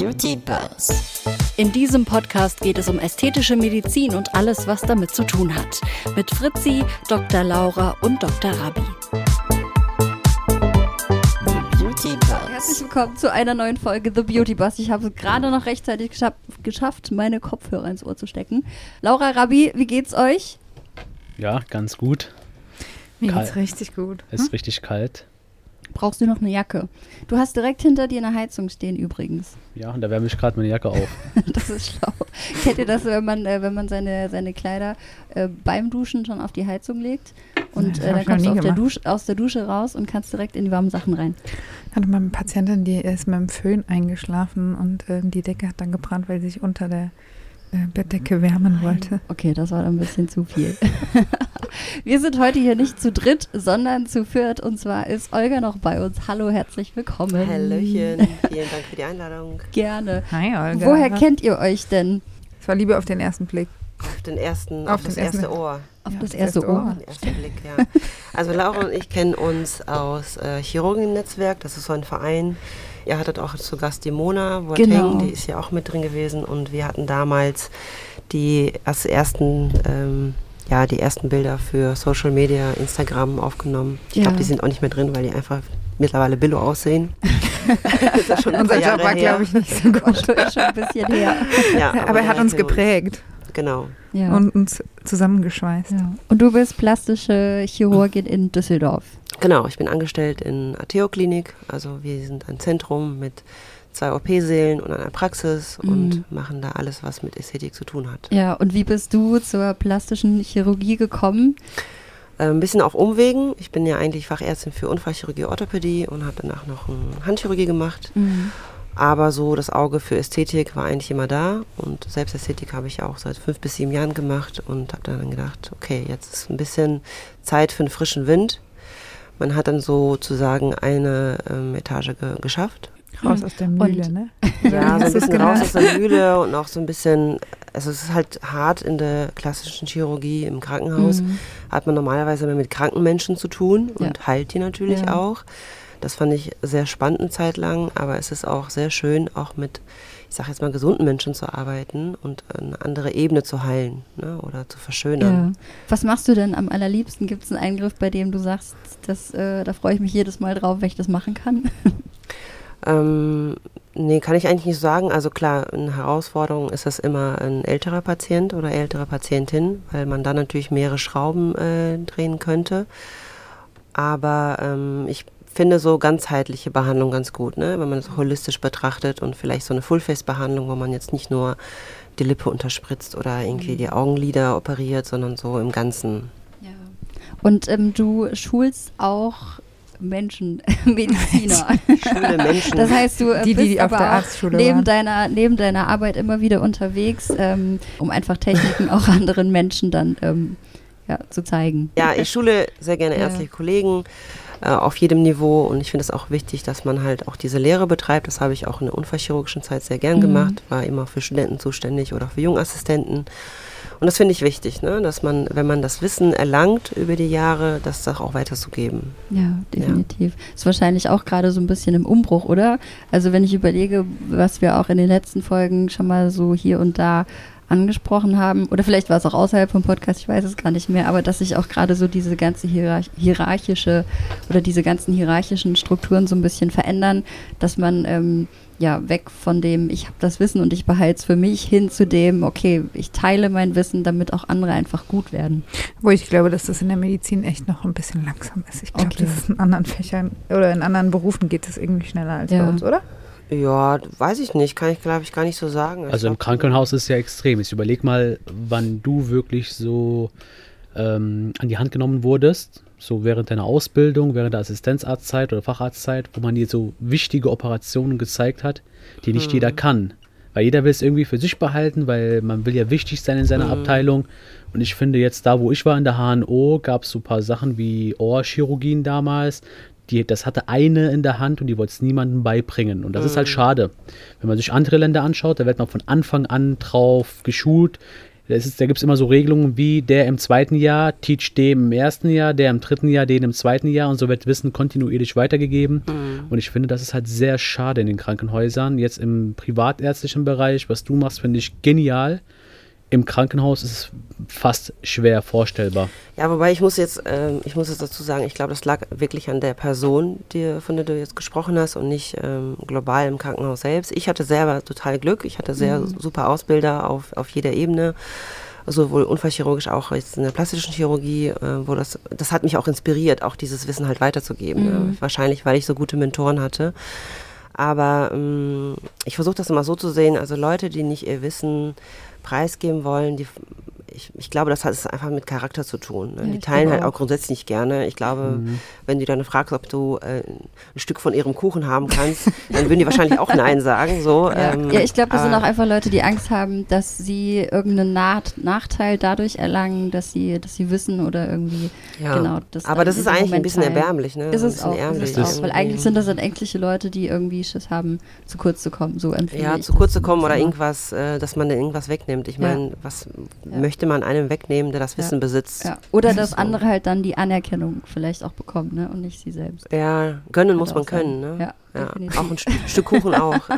Beauty Buzz. In diesem Podcast geht es um ästhetische Medizin und alles, was damit zu tun hat. Mit Fritzi, Dr. Laura und Dr. Rabi. Herzlich willkommen zu einer neuen Folge The Beauty Buzz. Ich habe es gerade noch rechtzeitig geschaff geschafft, meine Kopfhörer ins Ohr zu stecken. Laura, Rabi, wie geht's euch? Ja, ganz gut. Mir geht's richtig gut. Es ist richtig kalt. Brauchst du noch eine Jacke? Du hast direkt hinter dir eine Heizung stehen übrigens. Ja, und da wärme ich gerade meine Jacke auf. Das ist schlau. Kennt ihr das, wenn man, äh, wenn man seine, seine Kleider äh, beim Duschen schon auf die Heizung legt? Und äh, dann ich kommst du der. Dusche, aus der Dusche raus und kannst direkt in die warmen Sachen rein. Hatte mal eine Patientin, die ist mit dem Föhn eingeschlafen und äh, die Decke hat dann gebrannt, weil sie sich unter der Bettdecke wärmen wollte. Okay, das war dann ein bisschen zu viel. Wir sind heute hier nicht zu dritt, sondern zu viert. Und zwar ist Olga noch bei uns. Hallo, herzlich willkommen. Hallöchen, vielen Dank für die Einladung. Gerne. Hi, Olga. Woher kennt ihr euch denn? Es war Liebe auf den ersten Blick. Auf den ersten, Auf auf, das erste Ohr. Auf Ja, das das erste erste Ohr. Ohr. Den ersten Blick, ja. Also Laura und ich kennen uns aus äh, Chirurgen-Netzwerk, das ist so ein Verein. Ihr hattet auch zu Gast die Mona Boateng, Genau. die ist ja auch mit drin gewesen und wir hatten damals die als ersten, ähm, ja, die ersten Bilder für Social Media, Instagram aufgenommen. Ich Ja. glaube, die sind auch nicht mehr drin, weil die einfach mittlerweile Billo aussehen. das ist schon Unser Job war, glaube ich, nicht so gut. Schon ein bisschen her. Ja, Aber er hat uns geprägt Genau. Ja. und uns zusammengeschweißt. ja. Und du bist plastische Chirurgin in Düsseldorf. Genau, ich bin angestellt in Ateo Klinik. Also wir sind ein Zentrum mit zwei OP-Sälen und einer Praxis Mhm. und machen da alles, was mit Ästhetik zu tun hat. Ja, und wie bist du zur plastischen Chirurgie gekommen? Äh, ein bisschen auf Umwegen. Ich bin ja eigentlich Fachärztin für Unfallchirurgie, Orthopädie und habe danach noch Handchirurgie gemacht. Aber so das Auge für Ästhetik war eigentlich immer da und Selbstästhetik habe ich auch seit fünf bis sieben Jahren gemacht und habe dann gedacht, okay, jetzt ist ein bisschen Zeit für einen frischen Wind. Man hat dann sozusagen eine ähm, Etage ge geschafft Raus aus der Mühle, Und- ne? Ja, so ein bisschen genannt? raus aus der Mühle und auch so ein bisschen, also es ist halt hart in der klassischen Chirurgie im Krankenhaus. Mhm. Hat man normalerweise immer mit kranken Menschen zu tun und heilt die natürlich Ja. auch. Das fand ich sehr spannend eine Zeit lang, aber es ist auch sehr schön, auch mit, ich sag jetzt mal, gesunden Menschen zu arbeiten und eine andere Ebene zu heilen ne, oder zu Ja. verschönern. Was machst du denn am allerliebsten? Gibt es einen Eingriff, bei dem du sagst, das, äh, da freue ich mich jedes Mal drauf, wenn ich das machen kann? Ähm, nee, kann ich eigentlich nicht sagen. Also klar, eine Herausforderung ist es immer ein älterer Patient oder ältere Patientin, weil man dann natürlich mehrere Schrauben äh, drehen könnte. Aber ähm, ich finde so ganzheitliche Behandlung ganz gut, ne? wenn man es holistisch betrachtet und vielleicht so eine Full-Face-Behandlung, wo man jetzt nicht nur die Lippe unterspritzt oder irgendwie die Augenlider operiert, sondern so im Ganzen. Ja. Und ähm, du schulst auch Menschen, Mediziner. Schule Menschen. Das heißt, du äh, Die, die bist auf aber der Arztschule neben waren. deiner, neben deiner Arbeit immer wieder unterwegs, ähm, um einfach Techniken auch anderen Menschen dann ähm, ja, zu zeigen. Ja, ich schule sehr gerne Ja. ärztliche Kollegen äh, auf jedem Niveau und ich finde es auch wichtig, dass man halt auch diese Lehre betreibt. Das habe ich auch in der unfallchirurgischen Zeit sehr gern Mhm. gemacht, war immer für Studenten zuständig oder für Jungassistenten. Und das finde ich wichtig, ne? dass man, wenn man das Wissen erlangt über die Jahre, das auch weiterzugeben. Ja, definitiv. Ist wahrscheinlich auch gerade so ein bisschen im Umbruch, oder? Also wenn ich überlege, was wir auch in den letzten Folgen schon mal so hier und da angesprochen haben, oder vielleicht war es auch außerhalb vom Podcast, ich weiß es gar nicht mehr, aber dass sich auch gerade so diese ganze hierarch hierarchische oder diese ganzen hierarchischen Strukturen so ein bisschen verändern, dass man ähm, ja weg von dem, ich habe das Wissen und ich behalte es für mich, hin zu dem, okay, ich teile mein Wissen, damit auch andere einfach gut werden. Wo ich glaube, dass das in der Medizin echt noch ein bisschen langsam ist. Ich glaube, Okay. das ist in anderen Fächern oder in anderen Berufen geht es irgendwie schneller als Ja. bei uns, oder? Ja, weiß ich nicht, kann ich glaube ich gar nicht so sagen. Ich Also im Krankenhaus ist es ja extrem. Ich überleg mal, wann du wirklich so ähm, an die Hand genommen wurdest. So während deiner Ausbildung, während der Assistenzarztzeit oder Facharztzeit, wo man dir so wichtige Operationen gezeigt hat, die nicht jeder kann. Weil jeder will es irgendwie für sich behalten, weil man will ja wichtig sein in seiner Abteilung. Und ich finde jetzt da, wo ich war in der HNO, gab es so ein paar Sachen wie Ohrchirurgien damals. Die, das hatte eine in der Hand und die wollte es niemandem beibringen. Und das ist halt schade. Wenn man sich andere Länder anschaut, da wird man von Anfang an drauf geschult. Da, ist da gibt es immer so Regelungen wie der im zweiten Jahr teach dem im ersten Jahr, der im dritten Jahr den im zweiten Jahr und so wird Wissen kontinuierlich weitergegeben. Und ich finde, das ist halt sehr schade in den Krankenhäusern. Jetzt im privatärztlichen Bereich, was du machst, finde ich genial. Im Krankenhaus ist es fast schwer vorstellbar. Ja, wobei ich muss jetzt, ähm, ich muss jetzt dazu sagen, ich glaube, das lag wirklich an der Person, die, von der du jetzt gesprochen hast und nicht ähm, global im Krankenhaus selbst. Ich hatte selber total Glück. Ich hatte sehr super Ausbilder auf, auf jeder Ebene. Sowohl unfallchirurgisch auch jetzt in der plastischen Chirurgie, äh, wo das, das hat mich auch inspiriert, auch dieses Wissen halt weiterzugeben. Ne? Wahrscheinlich, weil ich so gute Mentoren hatte. Aber ähm, ich versuche das immer so zu sehen, also Leute, die nicht ihr Wissen preisgeben wollen, die, ich, ich glaube, das hat es einfach mit Charakter zu tun. Ne? Ja, die teilen halt auch auch. grundsätzlich nicht gerne. Ich glaube, wenn du dann fragst, ob du äh, ein Stück von ihrem Kuchen haben kannst, dann würden die wahrscheinlich auch Nein sagen. So, Ja, ähm, ja ich glaube, das sind auch einfach Leute, die Angst haben, dass sie irgendeinen Naht Nachteil dadurch erlangen, dass sie, dass sie wissen oder irgendwie Ja. genau das. Aber das ist eigentlich ein Moment bisschen teilen. erbärmlich. Ne? Ist ein es bisschen auch, ist ärmlich es auch, weil eigentlich sind das dann ängstliche Leute, die irgendwie Schiss haben, zu kurz zu kommen. So empfinde Ja, ich zu kurz zu kommen oder immer. irgendwas, äh, dass man dann irgendwas wegnimmt. Ich Ja. meine, was Ja. möchte man einem wegnehmen, der das Ja. Wissen besitzt? Ja. Oder dass So. andere halt dann die Anerkennung vielleicht auch bekommen, ne? Und nicht sie selbst. Ja, gönnen muss man können. Ne? Ja, Ja, auch ein Stück, Stück Kuchen auch.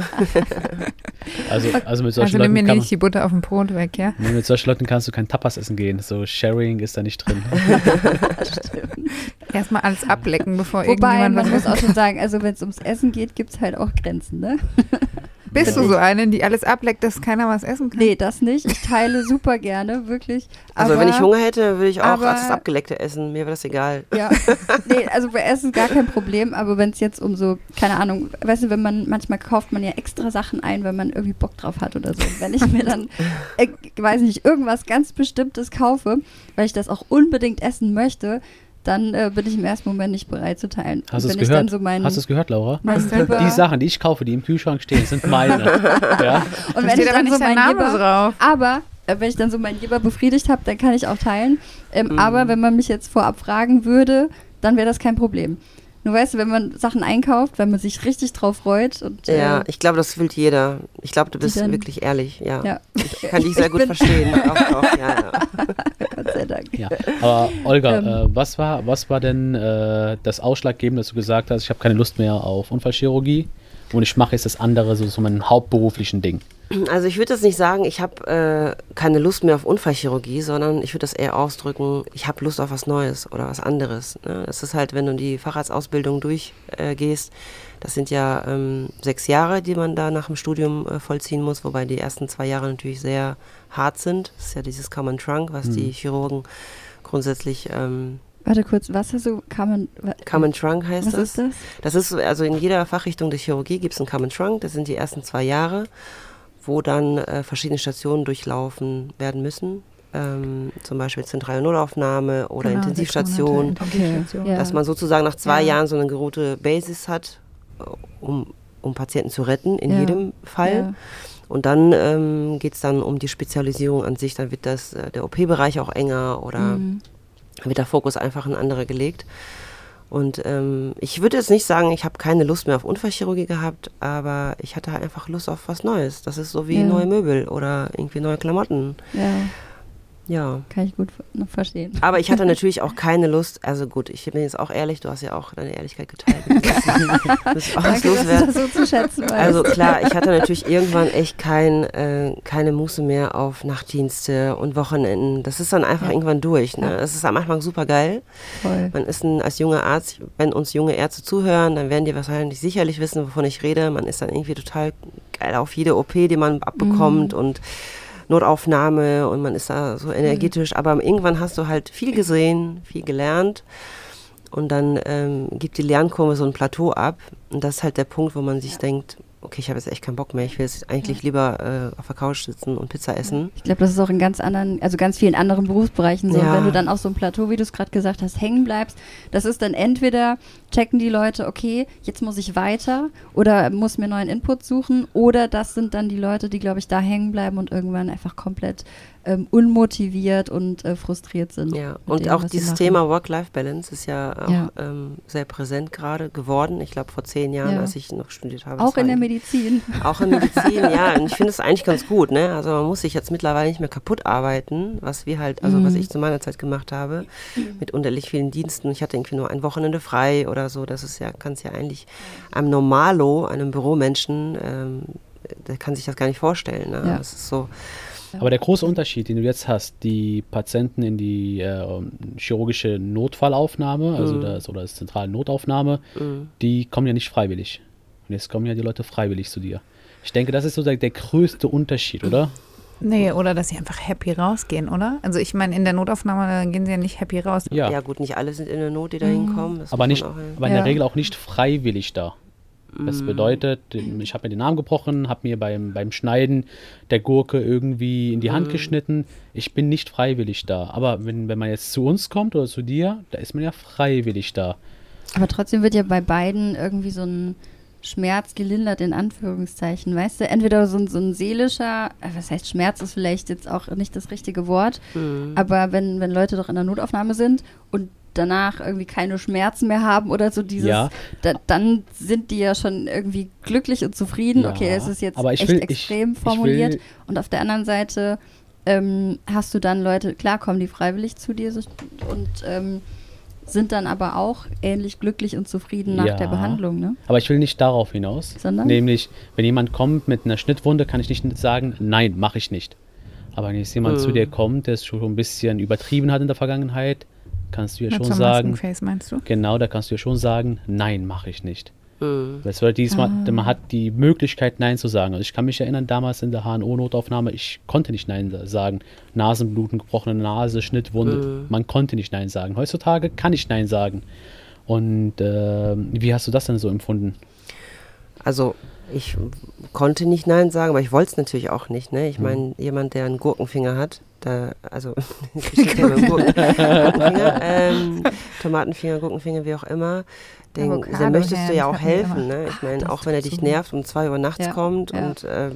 Also, also mit solchen Also nimm mir nicht die Butter auf dem Brot weg, ja? Nee, mit solchen Leuten kannst du kein Tapas essen gehen. So Sharing ist da nicht drin. Erstmal alles ablecken, bevor Wobei, irgendjemand man was muss auch schon sagen, also wenn es ums Essen geht, gibt es halt auch Grenzen, ne? Bist du so eine, die alles ableckt, dass keiner was essen kann? Nee, das nicht. Ich teile super gerne, wirklich. Also aber, wenn ich Hunger hätte, würde ich auch aber- das Abgeleckte essen. Mir wäre das egal. Ja, nee, also bei Essen gar kein Problem, aber wenn es jetzt um so, keine Ahnung, weißt du, wenn man, manchmal kauft man ja extra Sachen ein, wenn man irgendwie Bock drauf hat oder so. Wenn ich mir dann, äh, weiß nicht, irgendwas ganz Bestimmtes kaufe, weil ich das auch unbedingt essen möchte, dann äh, bin ich im ersten Moment nicht bereit zu teilen. Hast du es wenn ich dann gehört? so meinen, Hast du es gehört, Laura? mein Die Sachen, die ich kaufe, die im Kühlschrank stehen, sind meine. ja? und wenn steht ich aber dann nicht so mein Name Jibber, drauf. Aber äh, wenn ich dann so meinen Geber befriedigt habe, dann kann ich auch teilen. Ähm, Aber wenn man mich jetzt vorab fragen würde, dann wäre das kein Problem. Nur weißt du, wenn man Sachen einkauft, wenn man sich richtig drauf freut und äh, Ja, ich glaube, das will jeder. Ich glaube, du bist dann- wirklich ehrlich. Ja. ja, Ich kann dich sehr Ich gut verstehen. Auch, auch, ja, ja. Gott sei Dank. ja. Aber Olga, Ähm. äh, was, war, was war denn äh, das Ausschlaggebende, dass du gesagt hast, ich habe keine Lust mehr auf Unfallchirurgie und ich mache jetzt das andere, so, so mein hauptberuflichen Ding? Also ich würde jetzt nicht sagen, ich habe äh, keine Lust mehr auf Unfallchirurgie, sondern ich würde das eher ausdrücken, ich habe Lust auf was Neues oder was anderes. Ne? Das ist halt, wenn du die Facharztausbildung durchgehst, äh, das sind ja ähm, sechs Jahre, die man da nach dem Studium äh, vollziehen muss, wobei die ersten zwei Jahre natürlich sehr hart sind. Das ist ja dieses Common Trunk, was die Chirurgen grundsätzlich ähm, Warte kurz, was hast du? Wa- Common Trunk heißt was das. ist das? Das ist also in jeder Fachrichtung der Chirurgie gibt es einen Common Trunk. Das sind die ersten zwei Jahre, wo dann äh, verschiedene Stationen durchlaufen werden müssen. Ähm, zum Beispiel zentrale Nullaufnahme oder Genau, Intensivstation. Intensivstation. Dass man sozusagen nach zwei Ja. Jahren so eine gute Basis hat, äh, um, um Patienten zu retten, in Ja. jedem Fall. Ja. Und dann ähm, geht es dann um die Spezialisierung an sich. Dann wird das, äh, der OP-Bereich auch enger oder Mhm. wird der Fokus einfach in andere gelegt. Und ähm, ich würde jetzt nicht sagen, ich habe keine Lust mehr auf Unfallchirurgie gehabt, aber ich hatte halt einfach Lust auf was Neues. Das ist so wie Ja. neue Möbel oder irgendwie neue Klamotten. ja, Ja. kann ich gut noch verstehen. Aber ich hatte natürlich auch keine Lust, also gut, ich bin jetzt auch ehrlich, du hast ja auch deine Ehrlichkeit geteilt. ich auch Danke, dass du loswerden. das so zu schätzen weißt. Also klar, ich hatte natürlich irgendwann echt kein, äh, keine Muße mehr auf Nachtdienste und Wochenenden. Das ist dann einfach Ja. irgendwann durch. Ne? Das ist am Anfang super geil. Voll. Man ist ein, als junger Arzt, wenn uns junge Ärzte zuhören, dann werden die wahrscheinlich sicherlich wissen, wovon ich rede. Man ist dann irgendwie total geil auf jede OP, die man abbekommt Mhm. und Notaufnahme und man ist da so energetisch. Aber irgendwann hast du halt viel gesehen, viel gelernt und dann ähm, gibt die Lernkurve so ein Plateau ab. Und das ist halt der Punkt, wo man sich denkt, okay, ich habe jetzt echt keinen Bock mehr. Ich will jetzt eigentlich lieber äh, auf der Couch sitzen und Pizza essen. Ich glaube, das ist auch in ganz anderen, also ganz vielen anderen Berufsbereichen so. Ja. Wenn du dann auf so einem Plateau, wie du es gerade gesagt hast, hängen bleibst, das ist dann entweder checken die Leute, okay, jetzt muss ich weiter oder muss mir neuen Input suchen oder das sind dann die Leute, die, glaube ich, da hängen bleiben und irgendwann einfach komplett ähm, unmotiviert und äh, frustriert sind. Ja, und dem, auch was dieses. Thema Work-Life-Balance ist ja auch Ja. Ähm, sehr präsent gerade geworden. Ich glaube, vor zehn Jahren, Ja. als ich noch studiert habe. Auch in der Medizin. Auch in Medizin, ja. Und ich finde es eigentlich ganz gut, ne? Also man muss sich jetzt mittlerweile nicht mehr kaputt arbeiten, was wir halt, also was Mhm. ich zu meiner Zeit gemacht habe, mit unterlich vielen Diensten. Ich hatte irgendwie nur ein Wochenende frei oder so. Das ist ja, kann es ja eigentlich einem Normalo, einem Büromenschen, ähm, der kann sich das gar nicht vorstellen. Ne? Ja. Das ist so. Aber der große Unterschied, den du jetzt hast, die Patienten in die äh, chirurgische Notfallaufnahme, also Mhm. das oder das zentrale Notaufnahme, mm. die kommen ja nicht freiwillig. Und jetzt kommen ja die Leute freiwillig zu dir. Ich denke, das ist so der, der größte Unterschied, oder? Nee, oder dass sie einfach happy rausgehen, oder? Also ich meine, in der Notaufnahme gehen sie ja nicht happy raus. Ja. Ja. gut, nicht alle sind in der Not, die da hinkommen. Das aber nicht, aber in Ja. der Regel auch nicht freiwillig da. Das Mm. bedeutet, ich habe mir den Arm gebrochen, habe mir beim, beim Schneiden der Gurke irgendwie in die Hand Mm. geschnitten. Ich bin nicht freiwillig da. Aber wenn, wenn man jetzt zu uns kommt oder zu dir, da ist man ja freiwillig da. Aber trotzdem wird ja bei beiden irgendwie so ein Schmerz gelindert, in Anführungszeichen. Weißt du, entweder so ein, so ein seelischer, äh, was heißt Schmerz ist vielleicht jetzt auch nicht das richtige Wort, Mhm. aber wenn, wenn Leute doch in der Notaufnahme sind und danach irgendwie keine Schmerzen mehr haben oder so dieses, Ja. da, dann sind die ja schon irgendwie glücklich und zufrieden. Ja, okay, das ist jetzt aber ich echt will- ich- extrem ich formuliert. will- und auf der anderen Seite ähm, hast du dann Leute, klar kommen die freiwillig zu dir und ähm, sind dann aber auch ähnlich glücklich und zufrieden nach Ja. der Behandlung, ne? Aber ich will nicht darauf hinaus. Sondern? Nämlich, wenn jemand kommt mit einer Schnittwunde, kann ich nicht sagen, nein, mache ich nicht. Aber wenn jetzt jemand Mhm. zu dir kommt, der es schon ein bisschen übertrieben hat in der Vergangenheit, kannst du ja Mit schon sagen, meinst du? genau, da kannst du ja schon sagen, nein, mache ich nicht. Mhm. Das diesmal, Ah. man hat die Möglichkeit, Nein zu sagen. Also ich kann mich erinnern, damals in der HNO-Notaufnahme, ich konnte nicht Nein sagen. Nasenbluten, gebrochene Nase, Schnittwunde, Mhm. man konnte nicht Nein sagen. Heutzutage kann ich Nein sagen. Und äh, wie hast du das denn so empfunden? Also ich konnte nicht Nein sagen, aber ich wollte es natürlich auch nicht. Ne? Ich Mhm. meine, jemand, der einen Gurkenfinger hat, da, also ja Gurken, Gurkenfinger, ähm, Tomatenfinger, Gurkenfinger, wie auch immer, den, Avocado möchtest du ja auch helfen. Ne? Ich meine, das auch wenn er dich nervt und zwei Uhr nachts Ja, kommt ja. und äh,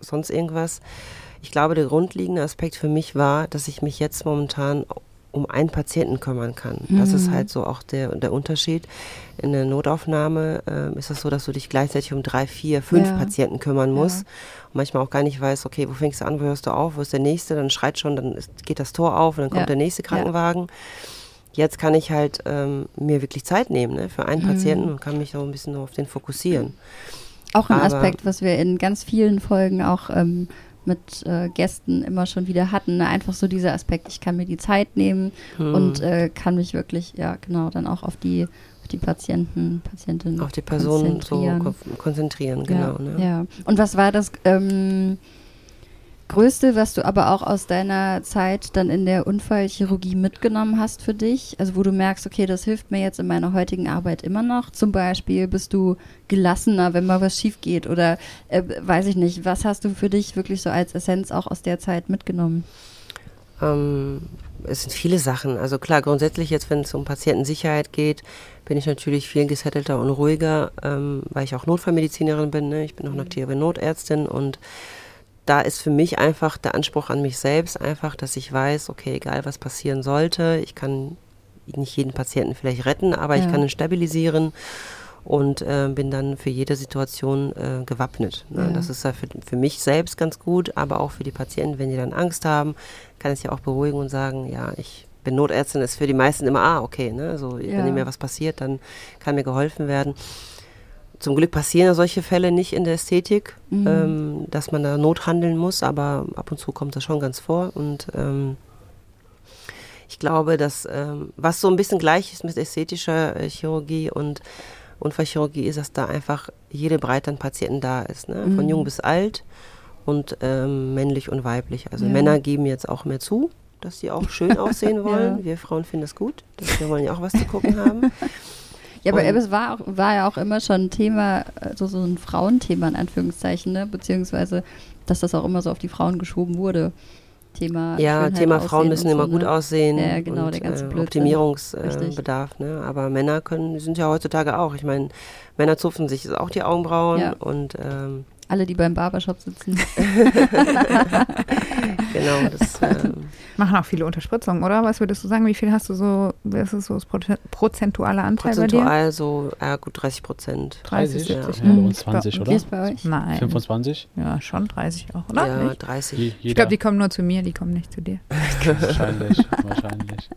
sonst irgendwas. Ich glaube, der grundlegende Aspekt für mich war, dass ich mich jetzt momentan um einen Patienten kümmern kann. Das ist Mhm. halt so auch der, der Unterschied. In der Notaufnahme ähm, ist es so, dass du dich gleichzeitig um drei, vier, fünf Ja. Patienten kümmern Ja. musst. Und manchmal auch gar nicht weißt, okay, wo fängst du an, wo hörst du auf, wo ist der nächste, dann schreit schon, dann ist, geht das Tor auf und dann kommt Ja. der nächste Krankenwagen. Jetzt kann ich halt ähm, mir wirklich Zeit nehmen ne, für einen Mhm. Patienten und kann mich so ein bisschen auf den fokussieren. Auch ein Aber- Aspekt, was wir in ganz vielen Folgen auch ähm, mit äh, Gästen immer schon wieder hatten. Ne? Einfach so dieser Aspekt, ich kann mir die Zeit nehmen Hm. und äh, kann mich wirklich, ja genau, dann auch auf die, die Patienten, Patientinnen auf die Person so konzentrieren. ko- konzentrieren, genau. ja, ne? ja. Und was war das ähm, Größte, was du aber auch aus deiner Zeit dann in der Unfallchirurgie mitgenommen hast für dich? Also wo du merkst, okay, das hilft mir jetzt in meiner heutigen Arbeit immer noch. Zum Beispiel bist du gelassener, wenn mal was schief geht oder äh, weiß ich nicht. Was hast du für dich wirklich so als Essenz auch aus der Zeit mitgenommen? Ähm, es sind viele Sachen. Also klar, grundsätzlich jetzt, wenn es um Patientensicherheit geht, bin ich natürlich viel gesettelter und ruhiger, ähm, weil ich auch Notfallmedizinerin bin. Ne? Ich bin auch eine aktive Notärztin und da ist für mich einfach der Anspruch an mich selbst einfach, dass ich weiß, okay, egal was passieren sollte, ich kann nicht jeden Patienten vielleicht retten, aber ich Ja. kann ihn stabilisieren und äh, bin dann für jede Situation äh, gewappnet. Ne? Ja. Das ist ja für, für mich selbst ganz gut, aber auch für die Patienten, wenn die dann Angst haben, kann ich ja auch beruhigen und sagen, ja, ich bin Notärztin, ist für die meisten immer, ah, okay, ne? so, Ja. wenn mir was passiert, dann kann mir geholfen werden. Zum Glück passieren solche Fälle nicht in der Ästhetik, Mhm. ähm, dass man da Not handeln muss, aber ab und zu kommt das schon ganz vor und ähm, ich glaube, dass ähm, was so ein bisschen gleich ist mit ästhetischer äh, Chirurgie und Unfallchirurgie ist, dass da einfach jede Breite an Patienten da ist, ne? von Mhm. jung bis alt und ähm, männlich und weiblich. Also Ja. Männer geben jetzt auch mehr zu, dass sie auch schön aussehen wollen. Ja. Wir Frauen finden das gut, dass wir wollen ja auch was zu gucken haben. Ja, aber es war, auch, war ja auch immer schon ein Thema, also so ein Frauenthema in Anführungszeichen, ne? beziehungsweise, dass das auch immer so auf die Frauen geschoben wurde. Thema Ja, Schönheit, Thema Frauen müssen und immer so, gut ne? aussehen. Ja, genau, und, der ganze äh. Optimierungsbedarf. Äh, ne? Aber Männer können, sind ja heutzutage auch. Ich meine, Männer zupfen sich auch die Augenbrauen Ja. und ähm, Alle, die beim Barbershop sitzen. Genau, das, ähm, Machen auch viele Unterspritzungen, oder? Was würdest du sagen? Wie viel hast du so, was ist so das Proze- prozentuale Anteil bei dir? prozentual so, ja gut, 30 Prozent. 30, ja. 70, Ja, ne? uns 20, Wie oder? ist bei euch? Nein. 25? Ja, schon 30 auch, oder? Ja, Nicht? 30. Je, Ich glaube, die kommen nur zu mir, die kommen nicht zu dir. wahrscheinlich, wahrscheinlich.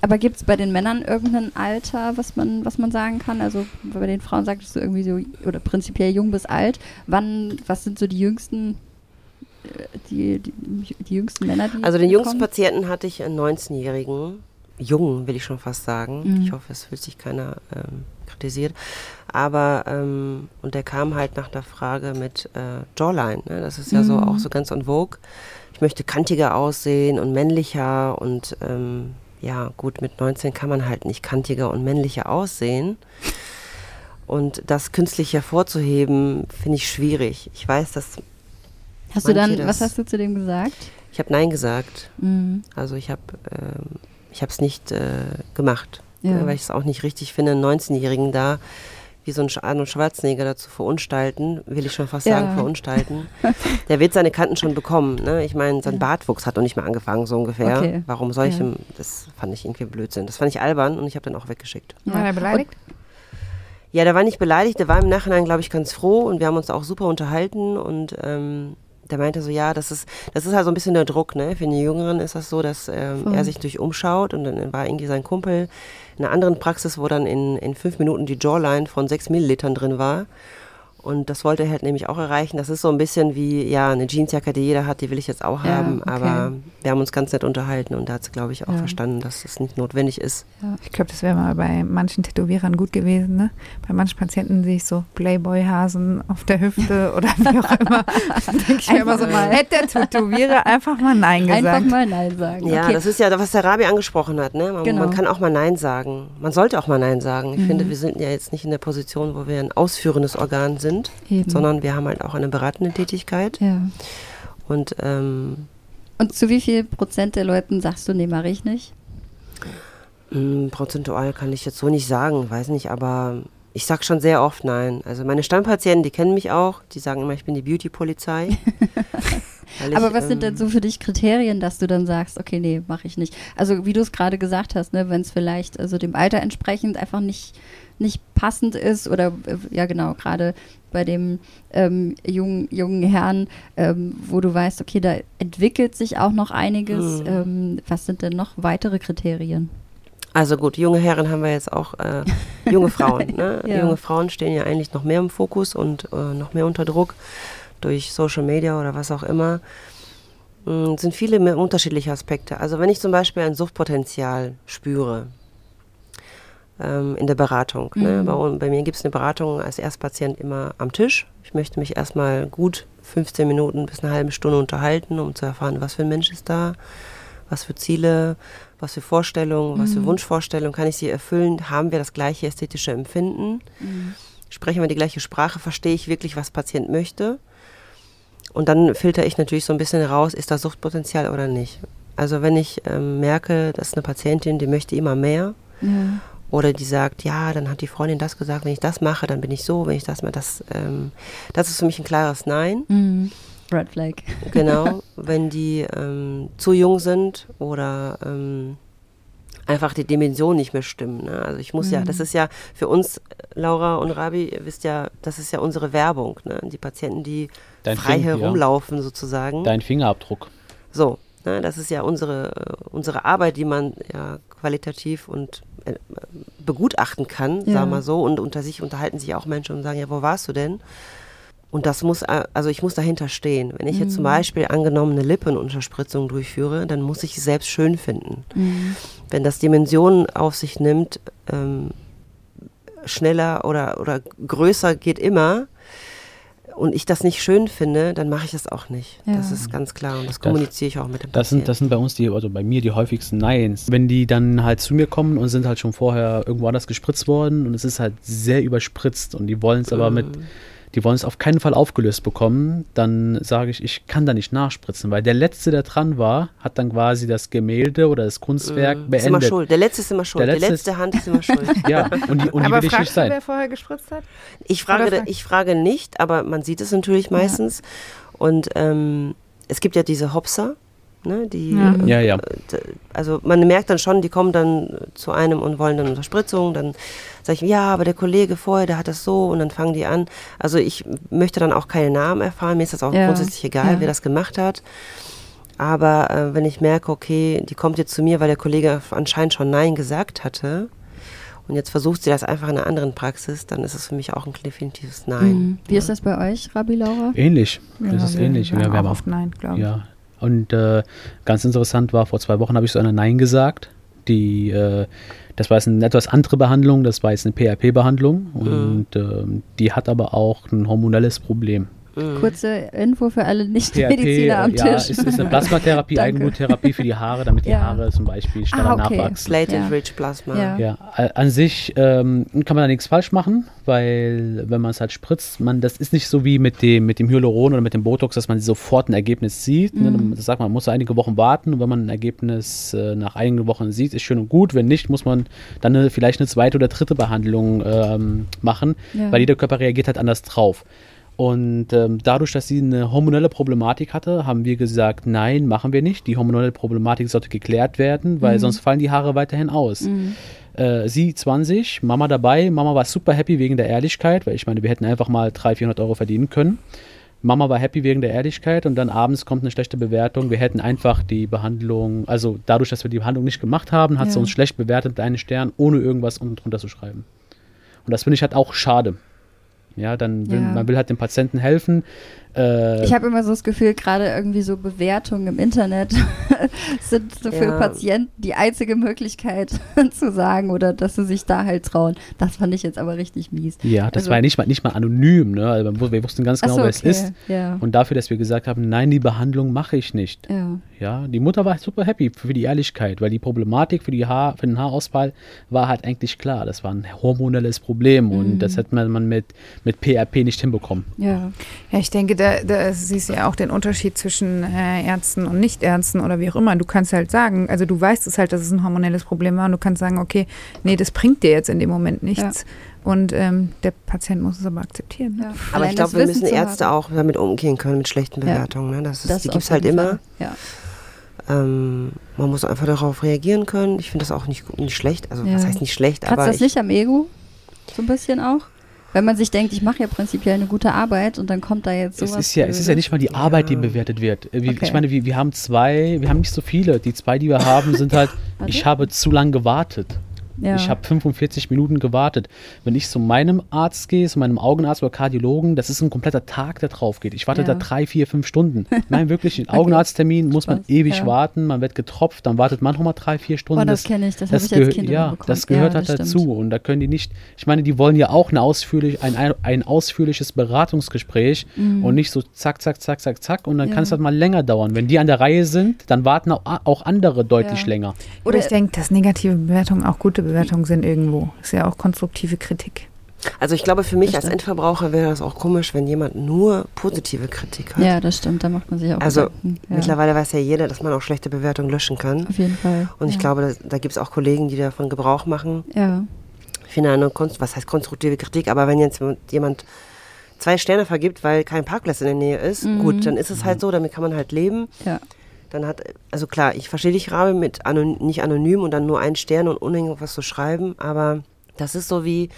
Aber gibt es bei den Männern irgendein Alter, was man, was man sagen kann? Also bei den Frauen sagtest du irgendwie so, oder prinzipiell jung bis alt. Wann, was sind so die jüngsten, äh, die, die, die jüngsten Männer, die Also den jüngsten? Patienten hatte ich einen 19-jährigen, jungen will ich schon fast sagen. Mhm. Ich hoffe, es fühlt sich keiner ähm, kritisiert. Aber, ähm, und der kam halt nach der Frage mit äh, Jawline. Ne? Das ist ja so Mhm. auch so ganz en vogue. Ich möchte kantiger aussehen und männlicher und ähm, ja, gut, mit 19 kann man halt nicht kantiger und männlicher aussehen. Und das künstlich hervorzuheben, finde ich schwierig. Ich weiß, dass Hast du dann, was hast du zu dem gesagt? ich habe Nein gesagt. Mhm. Also ich habe ähm, ich habe es nicht äh, gemacht, Ja. ne, weil ich es auch nicht richtig finde, einen 19-Jährigen da wie so ein Arnold Schwarzenegger dazu verunstalten, will ich schon fast Ja. sagen, verunstalten. Der wird seine Kanten schon bekommen. Ne? Ich meine, sein Ja. Bartwuchs hat noch nicht mal angefangen, so ungefähr. Okay. Warum soll ich Ja. ihm, das fand ich irgendwie Blödsinn. Das fand ich albern und ich habe dann auch weggeschickt. Ja. War er beleidigt? Ja, der war nicht beleidigt, der war im Nachhinein, glaube ich, ganz froh und wir haben uns auch super unterhalten und ähm, der meinte so, ja, das ist, das ist halt so ein bisschen der Druck, ne? Für den Jüngeren ist das so, dass ähm, Voll. er sich durch umschaut und dann war irgendwie sein Kumpel in einer anderen Praxis, wo dann in, in fünf Minuten die Jawline von sechs Millilitern drin war. Und das wollte er halt nämlich auch erreichen. Das ist so ein bisschen wie, ja, eine Jeansjacke, die jeder hat, die will ich jetzt auch Ja, haben. okay. Aber wir haben uns ganz nett unterhalten und da hat es, glaube ich, auch Ja. verstanden, dass es nicht notwendig ist. Ich glaube, das wäre mal bei manchen Tätowierern gut gewesen. Ne? Bei manchen Patienten sehe ich so Playboy-Hasen auf der Hüfte oder wie auch immer. Denke ich mir immer so, mal. hätte der Tätowierer einfach mal Nein gesagt. Einfach mal Nein sagen. Ja, okay. das ist ja, was der Rabi angesprochen hat. Ne? Man, Genau. man kann auch mal Nein sagen. Man sollte auch mal Nein sagen. Ich Mhm. finde, wir sind ja jetzt nicht in der Position, wo wir ein ausführendes Organ sind, Eben. sondern wir haben halt auch eine beratende Tätigkeit. ja. Und ähm, Und zu wie viel Prozent der Leuten sagst du, nee, mache ich nicht? mh, prozentual kann ich jetzt so nicht sagen, weiß nicht, aber ich sag schon sehr oft Nein. Also meine Stammpatienten, die kennen mich auch, die sagen immer, ich bin die Beauty-Polizei. Aber ich, was sind denn ähm, so für dich Kriterien, dass du dann sagst, okay, nee, mache ich nicht? Also wie du es gerade gesagt hast, ne, wenn es vielleicht also dem Alter entsprechend einfach nicht, nicht passend ist oder äh, ja genau, gerade bei dem ähm, jungen, jungen Herrn, ähm, wo du weißt, okay, da entwickelt sich auch noch einiges. Mhm. Ähm, was sind denn noch weitere Kriterien? Also gut, junge Herren haben wir jetzt auch, äh, junge Frauen. Ne? Ja. Junge Frauen stehen ja eigentlich noch mehr im Fokus und äh, noch mehr unter Druck durch Social Media oder was auch immer. Mm, sind viele mehr unterschiedliche Aspekte. Also wenn ich zum Beispiel ein Suchtpotenzial spüre ähm, in der Beratung. Ne? Mhm. Bei, un- bei mir gibt es eine Beratung als Erstpatient immer am Tisch. Ich möchte mich erstmal gut 15 Minuten bis eine halbe Stunde unterhalten, um zu erfahren, was für ein Mensch ist da, was für Ziele, was für Vorstellungen, was für Mhm. Wunschvorstellungen kann ich sie erfüllen, haben wir das gleiche ästhetische Empfinden, sprechen wir die gleiche Sprache, verstehe ich wirklich, was Patient möchte. Und dann filter ich natürlich so ein bisschen raus, ist da Suchtpotenzial oder nicht. Also wenn ich ähm, merke, das ist eine Patientin, die möchte immer mehr Ja. oder die sagt, ja, dann hat die Freundin das gesagt, wenn ich das mache, dann bin ich so, wenn ich das mache, das, ähm, das ist für mich ein klares Nein. Mhm. Red Flag. Genau, wenn die ähm, zu jung sind oder ähm, einfach die Dimensionen nicht mehr stimmen. Ne? Also ich muss ja, Mhm. das ist ja für uns, Laura und Rabi, ihr wisst ja, das ist ja unsere Werbung. Ne? Die Patienten, die Dein frei Finger, ja. herumlaufen sozusagen. Dein Fingerabdruck. So, ne? das ist ja unsere, äh, unsere Arbeit, die man ja qualitativ und äh, begutachten kann, Ja. sagen wir mal so. Und unter sich unterhalten sich auch Menschen und sagen, ja, wo warst du denn? Und das muss, äh, also ich muss dahinter stehen. Wenn ich jetzt zum Mhm. Beispiel angenommen eine Lippenunterspritzung durchführe, dann muss ich sie selbst schön finden. Mhm. Wenn das Dimensionen auf sich nimmt, ähm, schneller oder, oder größer geht immer, und ich das nicht schön finde, dann mache ich das auch nicht. Das Ja. ist ganz klar und das kommuniziere ich auch mit dem Das sind, Patienten. das sind bei uns die, also bei mir die häufigsten Neins. Wenn die dann halt zu mir kommen und sind halt schon vorher irgendwo anders gespritzt worden und es ist halt sehr überspritzt und die wollen es aber mit Mhm. Die wollen es auf keinen Fall aufgelöst bekommen, dann sage ich, ich kann da nicht nachspritzen, weil der Letzte, der dran war, hat dann quasi das Gemälde oder das Kunstwerk Mhm. Ist immer beendet. schuld. Der Letzte ist immer schuld. Der Die Letzte letzte Hand ist immer schuld. Ja, und die, und die Aber will ich nicht fragst du, sein. wer vorher gespritzt hat? Ich frage, Oder frag- ich frage nicht, aber man sieht es natürlich meistens. Und ähm, es gibt ja diese Hopser, ne, die, Ja. äh, Ja, ja. also man merkt dann schon, die kommen dann zu einem und wollen dann Unterspritzung. Dann sage ich, ja, aber der Kollege vorher, der hat das so und dann fangen die an. Also ich möchte dann auch keine Namen erfahren. Mir ist das auch Ja. grundsätzlich egal, Ja. wer das gemacht hat. Aber äh, wenn ich merke, okay, die kommt jetzt zu mir, weil der Kollege anscheinend schon Nein gesagt hatte und jetzt versucht sie das einfach in einer anderen Praxis, dann ist es für mich auch ein definitives Nein. Mhm. Wie ist das bei euch, Rabbi Laura? Ähnlich. Das ist ähnlich. sagen Wir, auch haben oft Nein, glaube ich. Ja. Und äh, ganz interessant war, vor zwei Wochen habe ich so einer Nein gesagt. Die, äh, das war jetzt eine etwas andere Behandlung, das war jetzt eine PRP-Behandlung und ähm, die hat aber auch ein hormonelles Problem. Mhm. Kurze Info für alle Nicht-Mediziner am ja, Tisch. ist, ist eine Plasmatherapie, Danke. Eigengluttherapie für die Haare, damit die Ja. Haare zum Beispiel schneller Ah, okay. nachwachsen. Platelet Ja. Rich Plasma. Ja. Ja, an sich ähm, kann man da nichts falsch machen, weil wenn man es halt spritzt, man das ist nicht so wie mit dem mit dem Hyaluron oder mit dem Botox, dass man sofort ein Ergebnis sieht. Ne? Mhm. Das sagt man, man muss einige Wochen warten und wenn man ein Ergebnis äh, nach einigen Wochen sieht, ist schön und gut. Wenn nicht, muss man dann eine, vielleicht eine zweite oder dritte Behandlung ähm, machen, Ja. weil jeder Körper reagiert halt anders drauf. Und ähm, dadurch, dass sie eine hormonelle Problematik hatte, haben wir gesagt, nein, machen wir nicht. Die hormonelle Problematik sollte geklärt werden, weil Mhm. sonst fallen die Haare weiterhin aus. Mhm. Äh, sie 20, Mama dabei. Mama war super happy wegen der Ehrlichkeit, weil ich meine, wir hätten einfach mal 300, 400 Euro verdienen können. Mama war happy wegen der Ehrlichkeit und dann abends kommt eine schlechte Bewertung. Wir hätten einfach die Behandlung, also dadurch, dass wir die Behandlung nicht gemacht haben, hat sie Ja. uns schlecht bewertet, einen Stern, ohne irgendwas unten drunter zu schreiben. Und das finde ich halt auch schade. Ja, dann will, Ja. man will halt dem Patienten helfen. Äh, Ich habe immer so das Gefühl, gerade irgendwie so Bewertungen im Internet sind so für Ja. Patienten die einzige Möglichkeit zu sagen oder dass sie sich da halt trauen. Das fand ich jetzt aber richtig mies. ja, das also- war ja nicht mal, nicht mal anonym, ne? Also wir wussten ganz genau, so, wer es okay. ist. Ja. Und dafür, dass wir gesagt haben, nein, die Behandlung mache ich nicht. ja. Ja, die Mutter war super happy für die Ehrlichkeit, weil die Problematik für, die Haar, für den Haarausfall war halt eigentlich klar. Das war ein hormonelles Problem und Mhm. das hätte man, man mit, mit PRP nicht hinbekommen. Ja. Ja, ich denke, da, da siehst du ja auch den Unterschied zwischen äh, Ärzten und Nichtärzten oder wie auch immer. Du kannst halt sagen, also du weißt es halt, dass es ein hormonelles Problem war und du kannst sagen, okay, nee, das bringt dir jetzt in dem Moment nichts. Und ähm, der Patient muss es aber akzeptieren. Ne? ja. Aber Allein ich glaube, wir müssen Ärzte haben. auch damit umgehen können, mit schlechten Ja. Bewertungen. Ne? Das ist, Das die gibt es halt immer. Ja. Ähm, man muss einfach darauf reagieren können. Ich finde das auch nicht, nicht schlecht. Also, Ja. was heißt nicht schlecht, Kratzt aber das ich, nicht am Ego? So ein bisschen auch? Wenn man sich denkt, ich mache ja prinzipiell eine gute Arbeit und dann kommt da jetzt Es sowas. ist, ja, es ist ja nicht mal die Arbeit, die bewertet wird. Äh, wie- Okay. Ich meine, wir, wir haben zwei, wir haben nicht so viele. Die zwei, die wir haben, sind halt, Warte. ich habe zu lang gewartet. Ja. Ich habe 45 Minuten gewartet. Wenn ich zu meinem Arzt gehe, zu meinem Augenarzt oder Kardiologen, das ist ein kompletter Tag, der drauf geht. Ich warte Ja. da drei, vier, fünf Stunden. Nein, wirklich, den Augenarzttermin muss man ewig Ja. warten. Man wird getropft, dann wartet man nochmal drei, vier Stunden. Oh, das kenne ich, das, habe das ich als Kind ja, das gehört ja, halt das dazu. Und da können die nicht, ich meine, die wollen ja auch eine ausführlich, ein, ein ausführliches Beratungsgespräch Mhm. und nicht so zack, zack, zack, zack, zack. Und dann Ja. kann es halt mal länger dauern. Wenn die an der Reihe sind, dann warten auch, auch andere deutlich Ja. länger. Oder ich denke, dass negative Bewertungen auch gute Bewertungen sind irgendwo. Ist ja auch konstruktive Kritik. also ich glaube, für mich als. Endverbraucher wäre das auch komisch, wenn jemand nur positive Kritik hat. Ja, das stimmt, da macht man sich auch Also, Gedanken. ja. Mittlerweile weiß ja jeder, dass man auch schlechte Bewertungen löschen kann. Auf jeden Fall. Und ich ja. glaube, da, da gibt es auch Kollegen, die davon Gebrauch machen. Ja, Ich finde eine Konst was heißt konstruktive Kritik, aber wenn jetzt jemand zwei Sterne vergibt, weil kein Parkplatz in der Nähe ist, Mhm. gut, dann ist es halt so, damit kann man halt leben. ja. Dann hat, also klar, ich verstehe dich, Rabe, mit anon nicht anonym und dann nur ein Stern und ohne irgendwas zu schreiben, aber das ist so wie,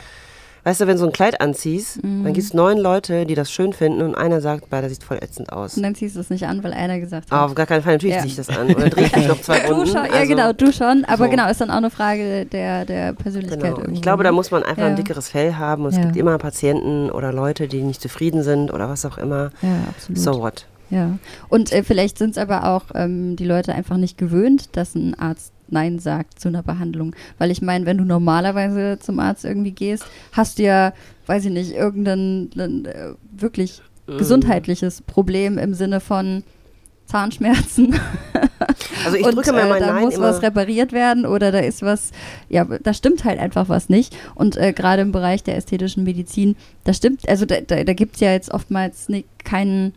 weißt du, wenn du so ein Kleid anziehst, Mhm. dann gibt es neun Leute, die das schön finden und einer sagt, bah, das sieht voll ätzend aus. Und dann ziehst du es nicht an, weil einer gesagt hat. auf gar keinen Fall, natürlich Ja. ziehe ich das an. Oder drehe ich mich noch zwei Du Runden. schon, ja, Also, genau, du schon. Aber so. genau, ist dann auch eine Frage der, der Persönlichkeit. Genau. irgendwo, Ich glaube, da ne? muss man einfach Ja. ein dickeres Fell haben und es Ja. gibt immer Patienten oder Leute, die nicht zufrieden sind oder was auch immer. Ja, absolut. So what? Ja. Und äh, vielleicht sind es aber auch ähm, die Leute einfach nicht gewöhnt, dass ein Arzt Nein sagt zu einer Behandlung. Weil ich meine, wenn du normalerweise zum Arzt irgendwie gehst, hast du ja, weiß ich nicht, irgendein ein, äh, wirklich Mhm. gesundheitliches Problem im Sinne von Zahnschmerzen Also ich und drücke mir äh, mein da Nein muss immer. was repariert werden oder da ist was, ja, da stimmt halt einfach was nicht. Und äh, gerade im Bereich der ästhetischen Medizin, da stimmt, also da, da, da gibt es ja jetzt oftmals ni- keinen,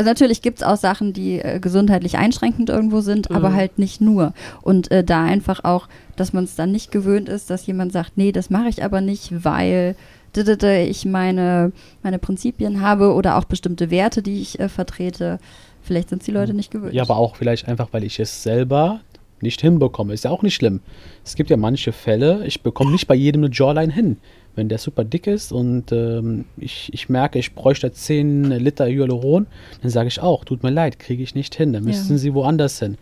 also natürlich gibt es auch Sachen, die äh, gesundheitlich einschränkend irgendwo sind, aber Mhm. halt nicht nur. Und äh, da einfach auch, dass man es dann nicht gewöhnt ist, dass jemand sagt, nee, das mache ich aber nicht, weil ich meine, meine Prinzipien habe oder auch bestimmte Werte, die ich äh, vertrete. Vielleicht sind die Leute nicht gewöhnt. Ja, aber auch vielleicht einfach, weil ich es selber nicht hinbekomme. Ist ja auch nicht schlimm. Es gibt ja manche Fälle, ich bekomme nicht bei jedem eine Jawline hin. Wenn der super dick ist und ähm, ich, ich merke, ich bräuchte 10 Liter Hyaluron, dann sage ich auch, tut mir leid, kriege ich nicht hin. Dann Ja. müssten sie woanders hin.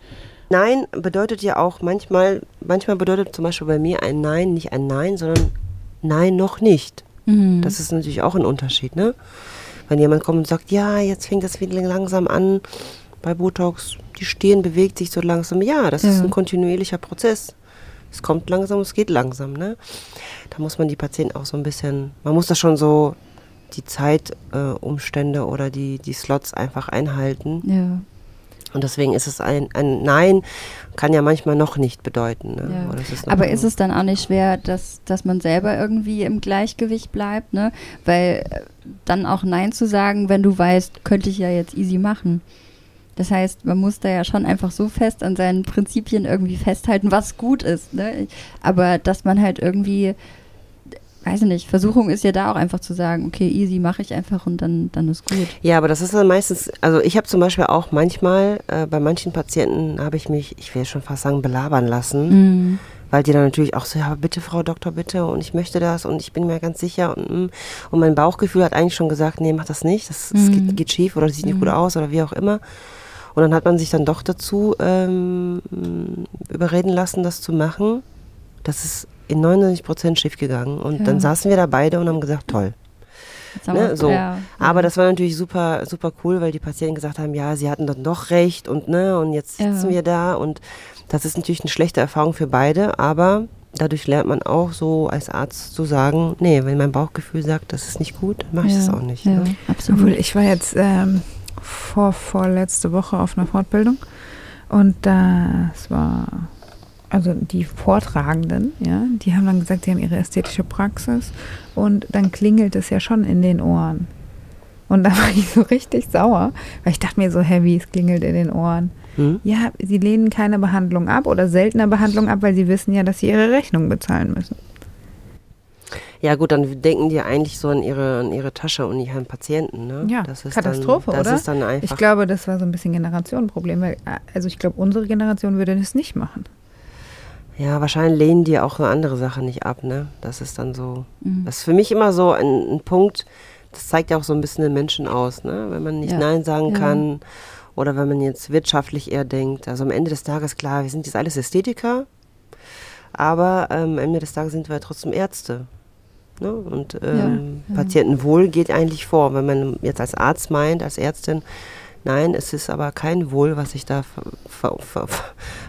Nein bedeutet ja auch manchmal, manchmal bedeutet zum Beispiel bei mir ein Nein nicht ein Nein, sondern Nein noch nicht. Mhm. Das ist natürlich auch ein Unterschied, ne? Wenn jemand kommt und sagt, ja, jetzt fängt das wieder langsam an bei Botox, die Stirn bewegt sich so langsam. Ja, das ist Ja. ein kontinuierlicher Prozess. Es kommt langsam, es geht langsam, ne? Da muss man die Patienten auch so ein bisschen, man muss das schon so die Zeitumstände äh, oder die, die Slots einfach einhalten. ja. Und deswegen ist es ein, ein Nein, kann ja manchmal noch nicht bedeuten. Ne? Ja. Ist Aber ist es dann auch nicht schwer, dass, dass man selber irgendwie im Gleichgewicht bleibt, ne? Weil äh, dann auch Nein zu sagen, wenn du weißt, könnte ich ja jetzt easy machen. Das heißt, man muss da ja schon einfach so fest an seinen Prinzipien irgendwie festhalten, was gut ist, ne? Aber dass man halt irgendwie, weiß ich nicht, Versuchung ist ja da auch einfach zu sagen, okay, easy mache ich einfach und dann, dann ist gut. Ja, aber das ist dann meistens, also ich habe zum Beispiel auch manchmal, äh, bei manchen Patienten habe ich mich, ich will schon fast sagen, belabern lassen, Mhm. weil die dann natürlich auch so, ja, bitte, Frau Doktor, bitte, und ich möchte das und ich bin mir ganz sicher und, mm. und mein Bauchgefühl hat eigentlich schon gesagt, nee, mach das nicht, das, das Mhm. geht, geht schief oder sieht nicht gut aus oder wie auch immer. Und dann hat man sich dann doch dazu ähm, überreden lassen, das zu machen. Das ist in 99 Prozent schief gegangen. Und Ja. dann saßen wir da beide und haben gesagt, toll. Ne, so. ja, Aber ja. das war natürlich super, super cool, weil die Patienten gesagt haben, ja, sie hatten dann doch recht und ne, und jetzt Ja. sitzen wir da und das ist natürlich eine schlechte Erfahrung für beide, aber dadurch lernt man auch so als Arzt zu sagen, nee, wenn mein Bauchgefühl sagt, das ist nicht gut, dann mache ich ja, das auch nicht. Ja, Ne? absolut. Obwohl, ich war jetzt ähm, vor, vorletzte Woche auf einer Fortbildung und das war, also die Vortragenden, ja, die haben dann gesagt, sie haben ihre ästhetische Praxis und dann klingelt es ja schon in den Ohren. Und da war ich so richtig sauer, weil ich dachte mir so, heavy, es klingelt in den Ohren. Hm? Ja, sie lehnen keine Behandlung ab oder seltener Behandlung ab, weil sie wissen ja, dass sie ihre Rechnung bezahlen müssen. Ja gut, dann denken die eigentlich so an ihre, an ihre Tasche und nicht an Patienten. Ne? Ja, das ist Katastrophe, dann, das oder? ist dann einfach. Ich glaube, das war so ein bisschen Generationenproblem. Weil, also ich glaube, unsere Generation würde das nicht machen. ja, wahrscheinlich lehnen die auch eine andere Sache nicht ab. Ne? Das ist dann so. Mhm. Das ist für mich immer so ein, ein Punkt, das zeigt ja auch so ein bisschen den Menschen aus, ne? wenn man nicht Ja. Nein sagen Ja. kann oder wenn man jetzt wirtschaftlich eher denkt. Also am Ende des Tages, klar, wir sind jetzt alles Ästhetiker, aber ähm, am Ende des Tages sind wir trotzdem Ärzte. Ne? Und ähm, ja. Patientenwohl geht eigentlich vor. Wenn man jetzt als Arzt meint, als Ärztin, nein, es ist aber kein Wohl, was ich da ver ver ver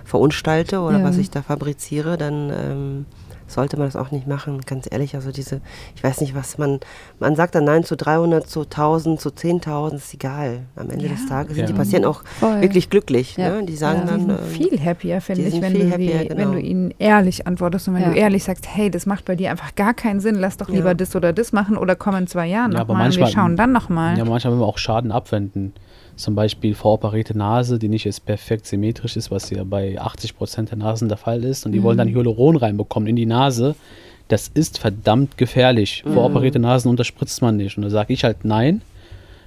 verunstalte oder Ja. was ich da fabriziere, dann ähm, sollte man das auch nicht machen. Ganz ehrlich, also diese, ich weiß nicht, was man, man sagt dann nein zu 300, zu 1000, zu 10.000, ist egal. Am Ende Ja. des Tages Ja. sind die Patienten auch Voll. wirklich glücklich. Ja. Ne? Die sagen Ja. Die dann, sind ähm, viel happier, finde ich, wenn du, happier, sie, genau. wenn du ihnen ehrlich antwortest und wenn Ja. du ehrlich sagst, hey, das macht bei dir einfach gar keinen Sinn, lass doch Ja. lieber das oder das machen oder komm in zwei Jahren Ja, aber nochmal und wir manchmal- schauen dann nochmal. Ja, manchmal will man auch Schaden abwenden. Zum Beispiel voroperierte Nase, die nicht jetzt perfekt symmetrisch ist, was ja bei 80% der Nasen der Fall ist. Und die wollen dann Hyaluron reinbekommen in die Nase. Das ist verdammt gefährlich. Voroperierte Nasen unterspritzt man nicht. Und da sage ich halt nein.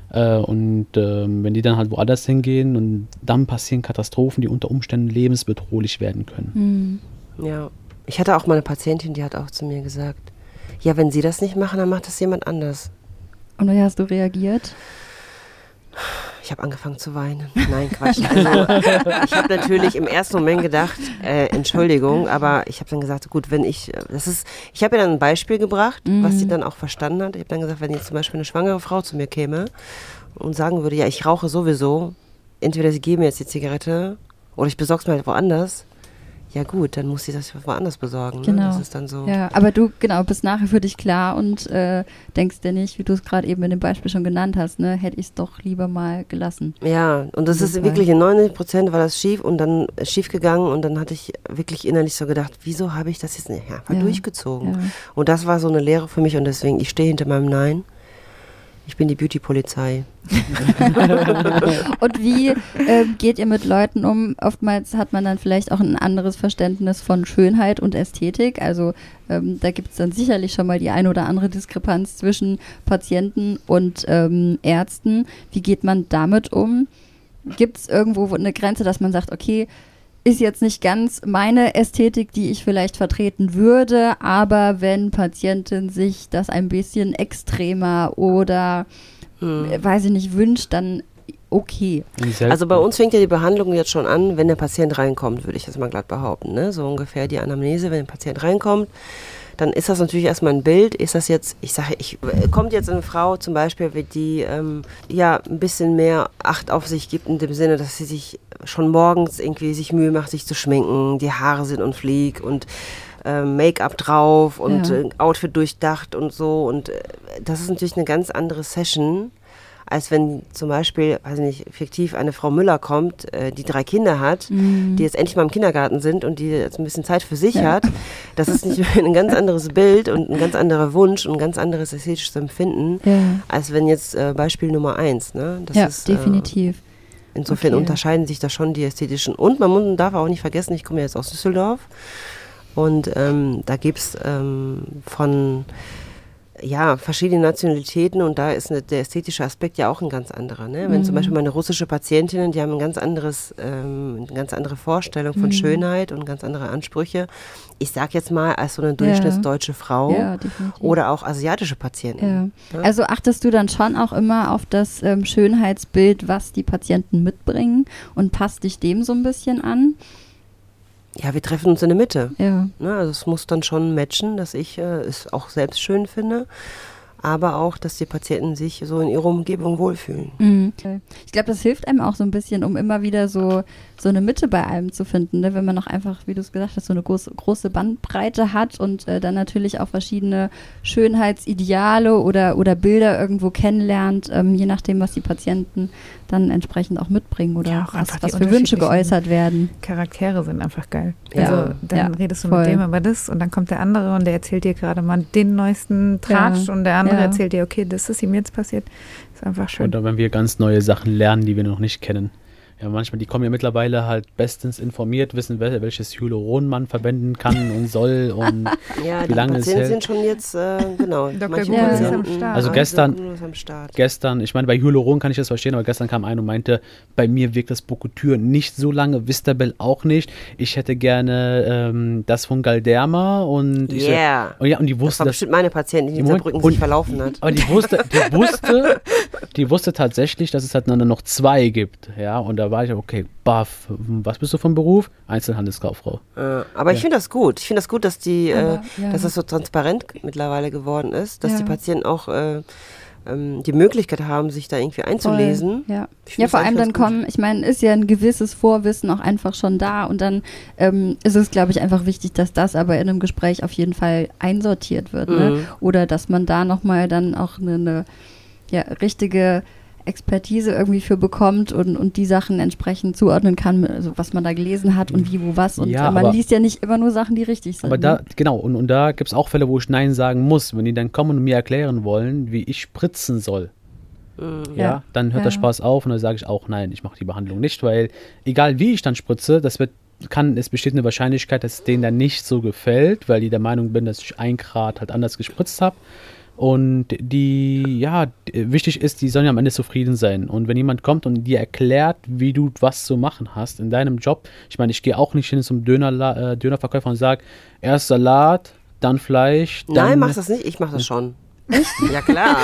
Äh, und ähm, wenn die dann halt woanders hingehen und dann passieren Katastrophen, die unter Umständen lebensbedrohlich werden können. Mhm. Ja. Ich hatte auch mal eine Patientin, die hat auch zu mir gesagt, ja, wenn Sie das nicht machen, dann macht das jemand anders. Und wie hast du reagiert? Ich habe angefangen zu weinen. Nein, Quatsch. Also, ich habe natürlich im ersten Moment gedacht, äh, Entschuldigung, aber ich habe dann gesagt, gut, wenn ich, äh, das ist, ich habe ihr dann ein Beispiel gebracht, was sie dann auch verstanden hat. Ich habe dann gesagt, wenn jetzt zum Beispiel eine schwangere Frau zu mir käme und sagen würde, ja, ich rauche sowieso, entweder sie geben mir jetzt die Zigarette oder ich besorge es mir halt woanders. Ja gut, dann muss sie das woanders besorgen. Ne? Genau. Das ist dann so. Ja, aber du, genau, bist nachher für dich klar und äh, denkst dir nicht, wie du es gerade eben in dem Beispiel schon genannt hast, ne, hätte ich es doch lieber mal gelassen. Ja, und das ist Fall. wirklich in 99 Prozent war das schief und dann äh, schief gegangen und dann hatte ich wirklich innerlich so gedacht, wieso habe ich das jetzt nicht einfach Ja. durchgezogen? Ja. Und das war so eine Lehre für mich und deswegen, ich stehe hinter meinem Nein. Ich bin die Beauty-Polizei. Und wie ähm, geht ihr mit Leuten um? Oftmals hat man dann vielleicht auch ein anderes Verständnis von Schönheit und Ästhetik. Also ähm, da gibt es dann sicherlich schon mal die eine oder andere Diskrepanz zwischen Patienten und ähm, Ärzten. Wie geht man damit um? Gibt es irgendwo wo eine Grenze, dass man sagt, okay, ist jetzt nicht ganz meine Ästhetik, die ich vielleicht vertreten würde, aber wenn Patientin sich das ein bisschen extremer oder äh, weiß ich nicht wünscht, dann okay. Also bei uns fängt ja die Behandlung jetzt schon an, wenn der Patient reinkommt, würde ich jetzt mal glatt behaupten. Ne? So ungefähr die Anamnese, wenn der Patient reinkommt, dann ist das natürlich erstmal ein Bild. Ist das jetzt, ich sage, ich, äh, kommt jetzt eine Frau zum Beispiel, die ähm, ja ein bisschen mehr Acht auf sich gibt, in dem Sinne, dass sie sich schon morgens irgendwie sich Mühe macht, sich zu schminken, die Haare sind und flieg und ähm, Make-up drauf und Ja. äh, Outfit durchdacht und so. Und äh, das ist natürlich eine ganz andere Session, als wenn zum Beispiel, weiß ich nicht, fiktiv eine Frau Müller kommt, äh, die drei Kinder hat, die jetzt endlich mal im Kindergarten sind und die jetzt ein bisschen Zeit für sich Ja. hat. Das ist nicht ein ganz anderes Bild und ein ganz anderer Wunsch und ein ganz anderes ästhetisches Empfinden, Ja, als wenn jetzt äh, Beispiel Nummer eins. Ne? Das ja ist, Äh, definitiv. Insofern Okay. unterscheiden sich da schon die ästhetischen. Und man muss, darf auch nicht vergessen, ich komme jetzt aus Düsseldorf. Und ähm, da gibt es ähm, von ja, verschiedene Nationalitäten und da ist eine, der ästhetische Aspekt ja auch ein ganz anderer. Ne? Wenn zum Beispiel meine russische Patientinnen, die haben ein ganz anderes, ähm, eine ganz andere Vorstellung von Schönheit und ganz andere Ansprüche. Ich sag jetzt mal als so eine durchschnittsdeutsche Frau Ja, oder auch asiatische Patienten. Ja. Also achtest du dann schon auch immer auf das ähm, Schönheitsbild, was die Patienten mitbringen und passt dich dem so ein bisschen an? Ja, wir treffen uns in der Mitte. Ja. Ne, also es muss dann schon matchen, dass ich äh, es auch selbst schön finde, aber auch, dass die Patienten sich so in ihrer Umgebung wohlfühlen. Mhm. Ich glaube, das hilft einem auch so ein bisschen, um immer wieder so, so eine Mitte bei allem zu finden, ne? wenn man noch einfach, wie du es gesagt hast, so eine große, große Bandbreite hat und äh, dann natürlich auch verschiedene Schönheitsideale oder, oder Bilder irgendwo kennenlernt, ähm, je nachdem, was die Patienten dann entsprechend auch mitbringen oder Ja, auch was, was für Wünsche geäußert werden. Charaktere sind einfach geil. Ja. Also dann Ja, redest du voll. mit dem über das und dann kommt der andere und der erzählt dir gerade mal den neuesten Tratsch Ja. und der andere Ja. erzählt dir, okay, das ist ihm jetzt passiert. Ist einfach schön. Oder wenn wir ganz neue Sachen lernen, die wir noch nicht kennen. Ja, manchmal, die kommen ja mittlerweile halt bestens informiert, wissen, wel welches Hyaluron man verwenden kann und soll und Ja, Wie die lange es hält. sind schon jetzt, äh, genau. Dr. manche Google ist am Start. Also Ja, gestern- Dr. Google ist am Start. gestern, ich meine, bei Hyaluron kann ich das verstehen, aber gestern kam einer und meinte, bei mir wirkt das Bokutyr nicht so lange, Vistabel auch nicht. Ich hätte gerne ähm, das von Galderma und ich so- Yeah. und ja, und die Das wusste war das, bestimmt meine Patientin, die in Saarbrücken und- sich verlaufen hat. aber die wusste, die wusste, die wusste tatsächlich, dass es halt noch zwei gibt, ja, und da war ich, okay, baff, was bist du vom Beruf? Einzelhandelskauffrau. Äh, aber ich finde das gut. Ich finde das gut, dass die, äh, Aber, ja. dass das so transparent mittlerweile geworden ist, dass Ja. die Patienten auch äh, ähm, die Möglichkeit haben, sich da irgendwie einzulesen. Voll, Ja, ja vor allem dann gut. kommen, ich meine, ist ja ein gewisses Vorwissen auch einfach schon da und dann ähm, ist es, glaube ich, einfach wichtig, dass das aber in einem Gespräch auf jeden Fall einsortiert wird. Ne? Mhm. Oder dass man da nochmal dann auch eine, eine ja, richtige Expertise irgendwie für bekommt und, und die Sachen entsprechend zuordnen kann, also was man da gelesen hat und wie, wo, was. Und Ja, äh, man aber- liest ja nicht immer nur Sachen, die richtig sind. Aber da, ne? genau, und, und da gibt es auch Fälle, wo ich Nein sagen muss. Wenn die dann kommen und mir erklären wollen, wie ich spritzen soll, ja, Ja. dann hört der Ja. Spaß auf und dann sage ich auch nein, ich mache die Behandlung nicht, weil egal wie ich dann spritze, das wird kann, es besteht eine Wahrscheinlichkeit, dass es denen dann nicht so gefällt, weil die der Meinung bin, dass ich ein Grad halt anders gespritzt habe. Und die, ja, wichtig ist, die sollen ja am Ende zufrieden sein. Und wenn jemand kommt und dir erklärt, wie du was zu machen hast in deinem Job, ich meine, ich gehe auch nicht hin zum Döner, äh, Dönerverkäufer und sage, erst Salat, dann Fleisch, dann. Nein, mach das nicht. Ich mache das schon. Ja, klar.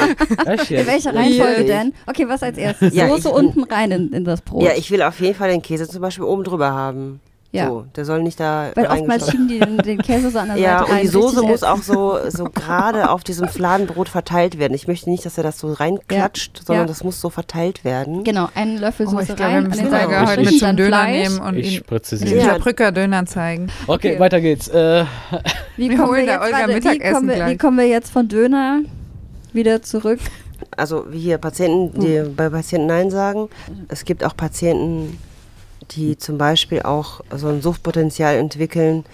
Echt In jetzt? welcher Ja. Reihenfolge denn? Okay, was als erstes? Ja, Soße ich- unten rein in, in das Brot. ja, ich will auf jeden Fall den Käse zum Beispiel oben drüber haben. Ja. So, der soll nicht da Weil oftmals schieben die den, den Käse so an der Ja, Seite und rein. die Soße muss auch so, so gerade auf diesem Fladenbrot verteilt werden. Ich möchte nicht, dass er das so reinklatscht, sondern Ja. das muss so verteilt werden. Genau, einen Löffel Oh, Soße ich glaube, rein, wir an müssen Seiten heute mit zum Döner Fleisch. nehmen und Ich ihn präzisiere. den Ja. Saarbrücker-Döner zeigen. Okay, Okay. weiter geht's. Äh, Wie Wir kommen holen wir, da jetzt Olga gerade, wie, Mittagessen kommen wir, wie kommen wir jetzt von Döner wieder zurück? Also wie hier Patienten, die bei Patienten Nein sagen. Es gibt auch Patienten, die zum Beispiel auch so ein Suchtpotenzial entwickeln,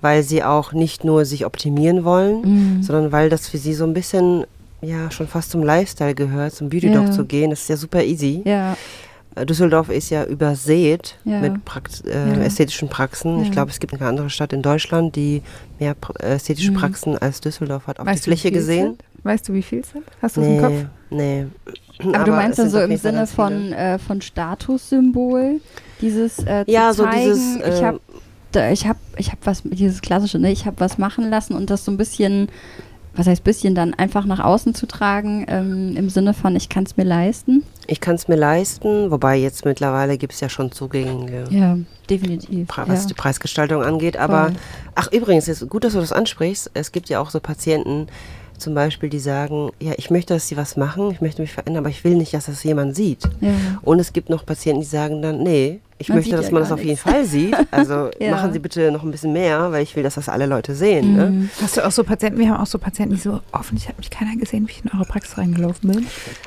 weil sie auch nicht nur sich optimieren wollen, Mhm. sondern weil das für sie so ein bisschen ja schon fast zum Lifestyle gehört, zum Beauty Doc Ja. zu gehen. Das ist ja super easy. Ja, Äh, Düsseldorf ist ja übersät Ja. mit Prax äh, ästhetischen Praxen. Ich glaube, es gibt keine andere Stadt in Deutschland, die mehr äh, ästhetische Mhm. Praxen als Düsseldorf hat. Auf Weißt die Fläche gesehen? sind? Weißt du, wie viel es sind? Hast du es im Kopf? Nee, nee. aber, du meinst dann sind so im Sinne von, äh, von Statussymbol, dieses äh, zu Ja, so zeigen, dieses, ich äh, habe ich hab, ich hab was, dieses klassische, ne, ich habe was machen lassen und das so ein bisschen, was heißt bisschen, dann einfach nach außen zu tragen, ähm, im Sinne von, ich kann es mir leisten. Ich kann es mir leisten, wobei jetzt mittlerweile gibt es ja schon zugängliche, Ja, definitiv. Was ja. die Preisgestaltung angeht. Aber, Voll. ach übrigens, ist gut, dass du das ansprichst. Es gibt ja auch so Patienten, zum Beispiel, die sagen, ja, ich möchte, dass sie was machen, ich möchte mich verändern, aber ich will nicht, dass das jemand sieht. Ja. Und es gibt noch Patienten, die sagen dann, nee, ich Man möchte, dass ja man das auf jeden. Fall sieht. Also Ja. machen Sie bitte noch ein bisschen mehr, weil ich will, dass das alle Leute sehen. Ne? Mhm. Hast du auch so Patienten, wir haben auch so Patienten, die so, hoffentlich hat mich keiner gesehen, wie ich in eure Praxis reingelaufen bin.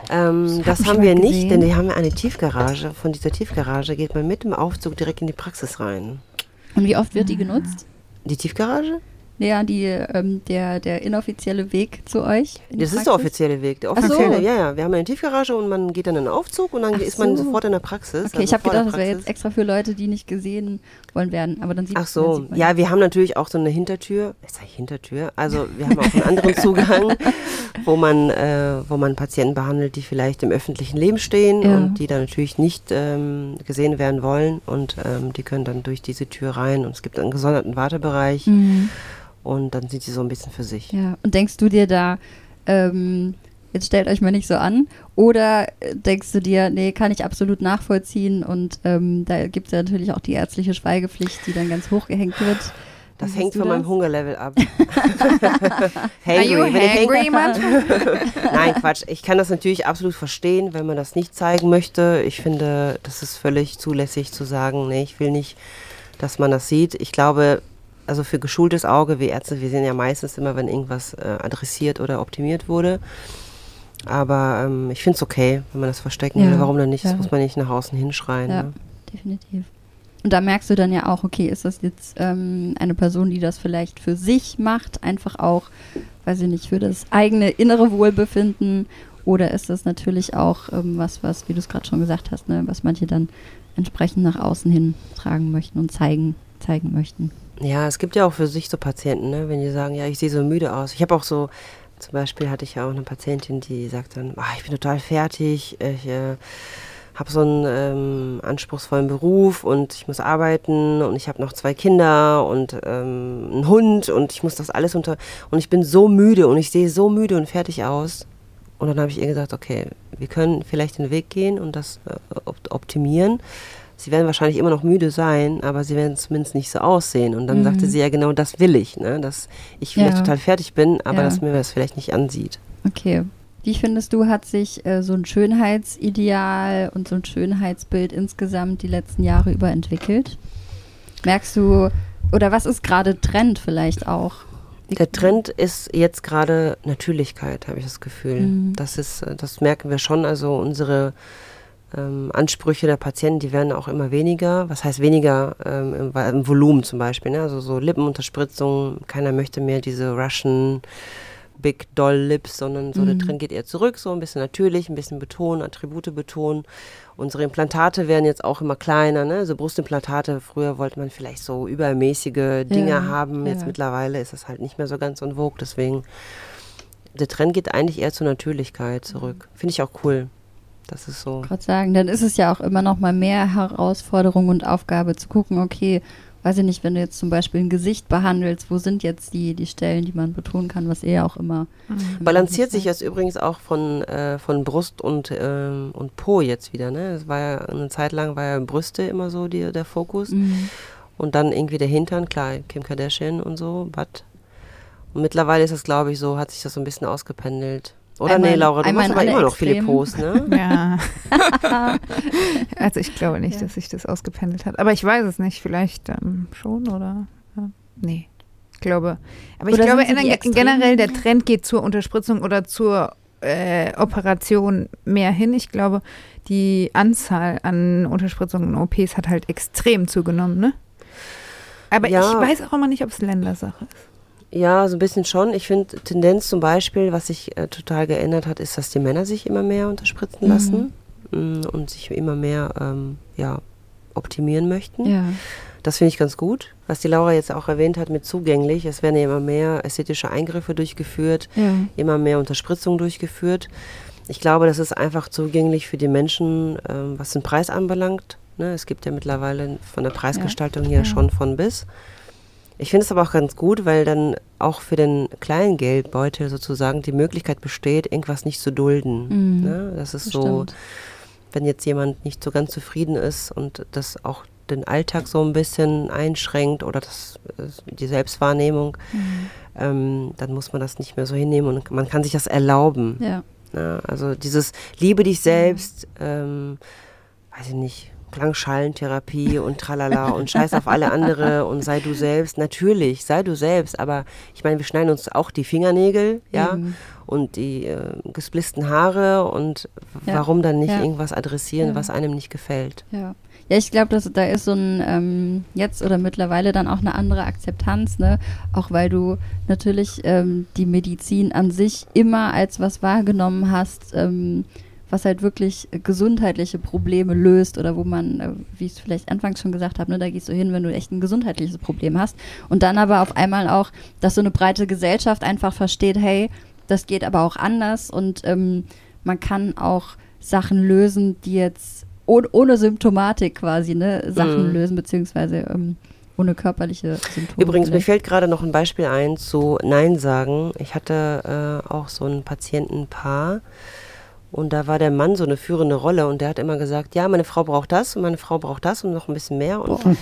Ähm, das mich haben wir nicht, gesehen? denn die haben ja eine Tiefgarage. Von dieser Tiefgarage geht man mit dem Aufzug direkt in die Praxis rein. Und wie oft wird die genutzt? Die Tiefgarage? Ja, die, ähm, der, der inoffizielle Weg zu euch. Das ist der offizielle Weg. Der Ach so. offizielle, ja, ja. Wir haben eine Tiefgarage und man geht dann in den Aufzug und dann Ach ist man so. sofort in der Praxis. Okay, ich also habe vor der gedacht, das wäre jetzt extra für Leute, die nicht gesehen wollen werden. Aber dann sieht Ach so, sieht man ja, wir haben natürlich auch so eine Hintertür. Ist eigentlich Hintertür? Also wir haben auch einen anderen Zugang, wo man, äh, wo man Patienten behandelt, die vielleicht im öffentlichen Leben stehen Ja. und die dann natürlich nicht ähm, gesehen werden wollen und ähm, die können dann durch diese Tür rein und es gibt einen gesonderten Wartebereich Mhm. Und dann sind sie so ein bisschen für sich. Ja, und denkst du dir da, ähm, jetzt stellt euch mal nicht so an, oder äh, denkst du dir, nee, kann ich absolut nachvollziehen und ähm, da gibt es ja natürlich auch die ärztliche Schweigepflicht, die dann ganz hoch gehängt wird. Wie Das siehst hängt von meinem das? Hungerlevel ab. Are you hangry? Nein, Quatsch. Ich kann das natürlich absolut verstehen, wenn man das nicht zeigen möchte. Ich finde, das ist völlig zulässig zu sagen, nee, ich will nicht, dass man das sieht. Ich glaube, also für geschultes Auge, wir Ärzte, wir sehen ja meistens immer, wenn irgendwas äh, adressiert oder optimiert wurde. Aber ähm, ich finde es okay, wenn man das verstecken Ja, will. Warum denn nicht? Das ja. muss man nicht nach außen hinschreien. Ja, Ne? definitiv. Und da merkst du dann ja auch, okay, ist das jetzt ähm, eine Person, die das vielleicht für sich macht, einfach auch, weiß ich nicht, für das eigene innere Wohlbefinden, oder ist das natürlich auch ähm, was, was, wie du es gerade schon gesagt hast, ne, was manche dann entsprechend nach außen hin tragen möchten und zeigen, zeigen möchten. Ja, es gibt ja auch für sich so Patienten, ne? wenn die sagen, ja, ich sehe so müde aus. Ich habe auch so, zum Beispiel hatte ich ja auch eine Patientin, die sagt dann, ah, ich bin total fertig, ich äh, habe so einen ähm, anspruchsvollen Beruf und ich muss arbeiten und ich habe noch zwei Kinder und ähm, einen Hund und ich muss das alles unter und ich bin so müde und ich sehe so müde und fertig aus. Und dann habe ich ihr gesagt, okay, wir können vielleicht den Weg gehen und das äh, opt optimieren. Sie werden wahrscheinlich immer noch müde sein, aber sie werden zumindest nicht so aussehen. Und dann Mhm. sagte sie ja genau, das will ich, ne? dass ich vielleicht Ja. total fertig bin, aber Ja. dass mir das vielleicht nicht ansieht. Okay. Wie findest du, hat sich äh, so ein Schönheitsideal und so ein Schönheitsbild insgesamt die letzten Jahre über entwickelt? Merkst du, oder was ist gerade Trend vielleicht auch? Der Trend ist jetzt gerade Natürlichkeit, habe ich das Gefühl. Mhm. Das ist, äh, das merken wir schon. Also unsere ähm, Ansprüche der Patienten, die werden auch immer weniger. Was heißt weniger ähm, im, im Volumen zum Beispiel? Ne? Also so Lippenunterspritzung. Keiner möchte mehr diese Russian Big Doll Lips, sondern so der Mhm. Trend geht eher zurück, so ein bisschen natürlich, ein bisschen betonen, Attribute betonen. Unsere Implantate werden jetzt auch immer kleiner, ne? Also Brustimplantate, früher wollte man vielleicht so übermäßige Dinge Ja, haben, jetzt ja. mittlerweile ist das halt nicht mehr so ganz en vogue, deswegen der Trend geht eigentlich eher zur Natürlichkeit zurück. Finde ich auch cool. Das ist so. gerade sagen, dann ist es ja auch immer noch mal mehr Herausforderung und Aufgabe zu gucken, okay, weiß ich nicht, wenn du jetzt zum Beispiel ein Gesicht behandelst, wo sind jetzt die, die Stellen, die man betonen kann, was eher auch immer. immer Balanciert sich jetzt übrigens auch von, äh, von Brust und, ähm, und Po jetzt wieder. Ne? Es war ja eine Zeit lang war ja Brüste immer so die, der Fokus. Mhm. Und dann irgendwie der Hintern, klar, Kim Kardashian und so, but. Und mittlerweile ist das, glaube ich, so, hat sich das so ein bisschen ausgependelt. Oder Einmal- nee, Laura, du machst aber immer noch viele Extremen. Posts, ne? Ja. also ich glaube nicht, Ja. dass sich das ausgependelt hat. Aber ich weiß es nicht. Vielleicht ähm, schon oder ja. nee. Ich glaube. Aber ich Oder glaube sie die in- generell der Trend geht zur Unterspritzung oder zur äh, Operation mehr hin. Ich glaube, die Anzahl an Unterspritzungen und OPs hat halt extrem zugenommen, ne? Aber Ja. ich weiß auch immer nicht, ob es Ländersache ist. Ja, so ein bisschen schon. Ich finde, Tendenz zum Beispiel, was sich äh, total geändert hat, ist, dass die Männer sich immer mehr unterspritzen Mhm. lassen mm, und sich immer mehr ähm, ja, optimieren möchten. Ja. Das finde ich ganz gut. Was die Laura jetzt auch erwähnt hat mit zugänglich, es werden ja immer mehr ästhetische Eingriffe durchgeführt, Ja. immer mehr Unterspritzungen durchgeführt. Ich glaube, das ist einfach zugänglich für die Menschen, ähm, was den Preis anbelangt. Ne? Es gibt ja mittlerweile von der Preisgestaltung her Ja. schon von bis. Ich finde es aber auch ganz gut, weil dann auch für den kleinen Geldbeutel sozusagen die Möglichkeit besteht, irgendwas nicht zu dulden. Mhm. Ne? Das ist Das so, stimmt. wenn jetzt jemand nicht so ganz zufrieden ist und das auch den Alltag so ein bisschen einschränkt oder das, äh, die Selbstwahrnehmung, Mhm. ähm, dann muss man das nicht mehr so hinnehmen und man kann sich das erlauben. Ja. Ne? Also dieses Liebe dich selbst, ähm, weiß ich nicht, Klangschallentherapie und tralala und scheiß auf alle andere und sei du selbst. Natürlich, sei du selbst, aber ich meine, wir schneiden uns auch die Fingernägel, ja, Eben. und die äh, gesplitzten Haare und Ja. warum dann nicht Ja. irgendwas adressieren, Ja. was einem nicht gefällt. Ja. Ja, ich glaube, dass da ist so ein ähm, jetzt oder mittlerweile dann auch eine andere Akzeptanz, ne? Auch weil du natürlich ähm, die Medizin an sich immer als was wahrgenommen hast, ähm, was halt wirklich gesundheitliche Probleme löst oder wo man, äh, wie ich es vielleicht anfangs schon gesagt habe, ne, da gehst du hin, wenn du echt ein gesundheitliches Problem hast. Und dann aber auf einmal auch, dass so eine breite Gesellschaft einfach versteht, hey, das geht aber auch anders und ähm, man kann auch Sachen lösen, die jetzt ohne, ohne Symptomatik quasi, ne, Sachen Mhm. lösen, beziehungsweise ähm, ohne körperliche Symptome. Übrigens, mir vielleicht. fällt gerade noch ein Beispiel ein zu Nein sagen. Ich hatte äh, auch so ein Patientenpaar und da war der Mann so eine führende Rolle und der hat immer gesagt, ja, meine Frau braucht das und meine Frau braucht das und noch ein bisschen mehr. Und, und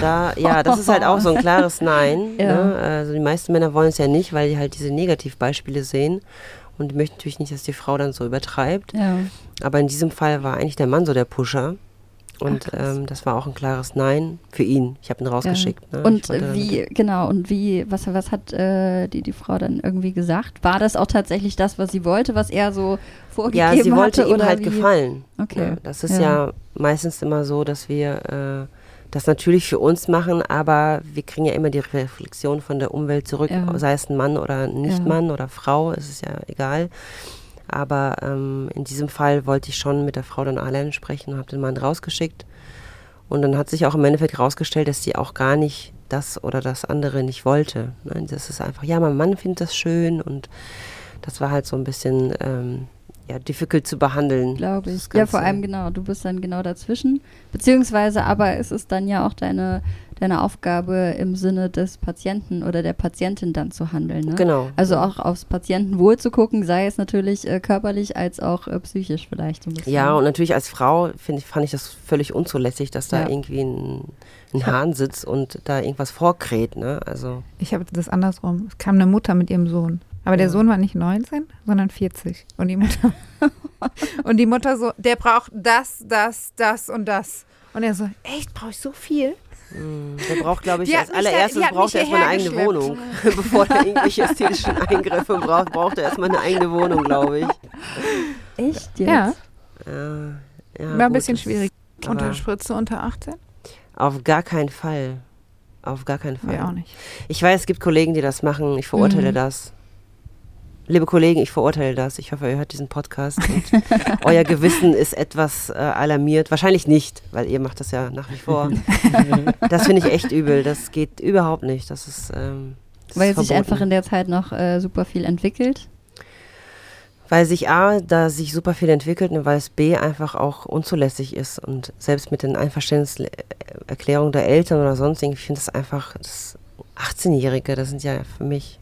da, ja, das ist halt auch so ein klares Nein. Ja. Ne? Also die meisten Männer wollen es ja nicht, weil die halt diese Negativbeispiele sehen und die möchten natürlich nicht, dass die Frau dann so übertreibt. Ja. Aber in diesem Fall war eigentlich der Mann so der Pusher. Und Ach, ähm, das war auch ein klares Nein für ihn. Ich habe ihn rausgeschickt. Ne? Ich Und wie, genau, und wie, was, was hat äh, die, die Frau dann irgendwie gesagt? War das auch tatsächlich das, was sie wollte, was er so vorgegeben Ja, sie wollte hatte? ihm halt wie? gefallen. Okay. Ja, das ist Ja. ja. meistens immer so, dass wir äh, das natürlich für uns machen, aber wir kriegen ja immer die Reflexion von der Umwelt zurück, Ja. sei es ein Mann oder ein Ja. Nicht-Mann oder Frau, es ist ja egal. Aber ähm, in diesem Fall wollte ich schon mit der Frau dann alleine sprechen und habe den Mann rausgeschickt. Und dann hat sich auch im Endeffekt herausgestellt, dass sie auch gar nicht das oder das andere nicht wollte. Nein, das ist einfach, ja, mein Mann findet das schön und das war halt so ein bisschen ähm, ja, difficult zu behandeln. Glaube ich. Ja, vor allem genau, du bist dann genau dazwischen. Beziehungsweise aber ist es dann ja auch deine, deine Aufgabe im Sinne des Patienten oder der Patientin dann zu handeln. Ne? Genau. Also auch aufs Patientenwohl zu gucken, sei es natürlich äh, körperlich als auch äh, psychisch vielleicht so ein bisschen. Ja, und natürlich als Frau find ich, fand ich das völlig unzulässig, dass da Ja. irgendwie ein, ein Hahn sitzt und da irgendwas vorkräht. Ne? Also, Ich habe das andersrum. Es kam eine Mutter mit ihrem Sohn. Aber der. Sohn war nicht 19, sondern 40. Und die Mutter. und die Mutter so, der braucht das, das, das und das. Und er so, echt, brauche ich so viel? mh, der braucht, glaube ich, Die als allererstes hat braucht er erstmal eine eigene Wohnung. Bevor er irgendwelche ästhetischen Eingriffe braucht, braucht er erstmal eine eigene Wohnung, glaube ich. Echt jetzt? Ja, Ja, ja, war ein bisschen schwierig. Unter Spritze unter 18? Auf gar keinen Fall. Auf gar keinen Fall. Wir auch nicht. Ich weiß, es gibt Kollegen, die das machen. Ich verurteile Mhm. das. Liebe Kollegen, ich verurteile das. Ich hoffe, ihr hört diesen Podcast und euer Gewissen ist etwas äh, alarmiert. Wahrscheinlich nicht, weil ihr macht das ja nach wie vor. das finde ich echt übel. Das geht überhaupt nicht. Das ist, ähm, das Weil ist sich verboten. einfach in der Zeit noch äh, super viel entwickelt. Weil sich A, da sich super viel entwickelt und weil es B einfach auch unzulässig ist. Und selbst mit den Einverständniserklärungen der Eltern oder sonst irgendwie, ich finde das einfach, das 18-Jährige, das sind ja für mich,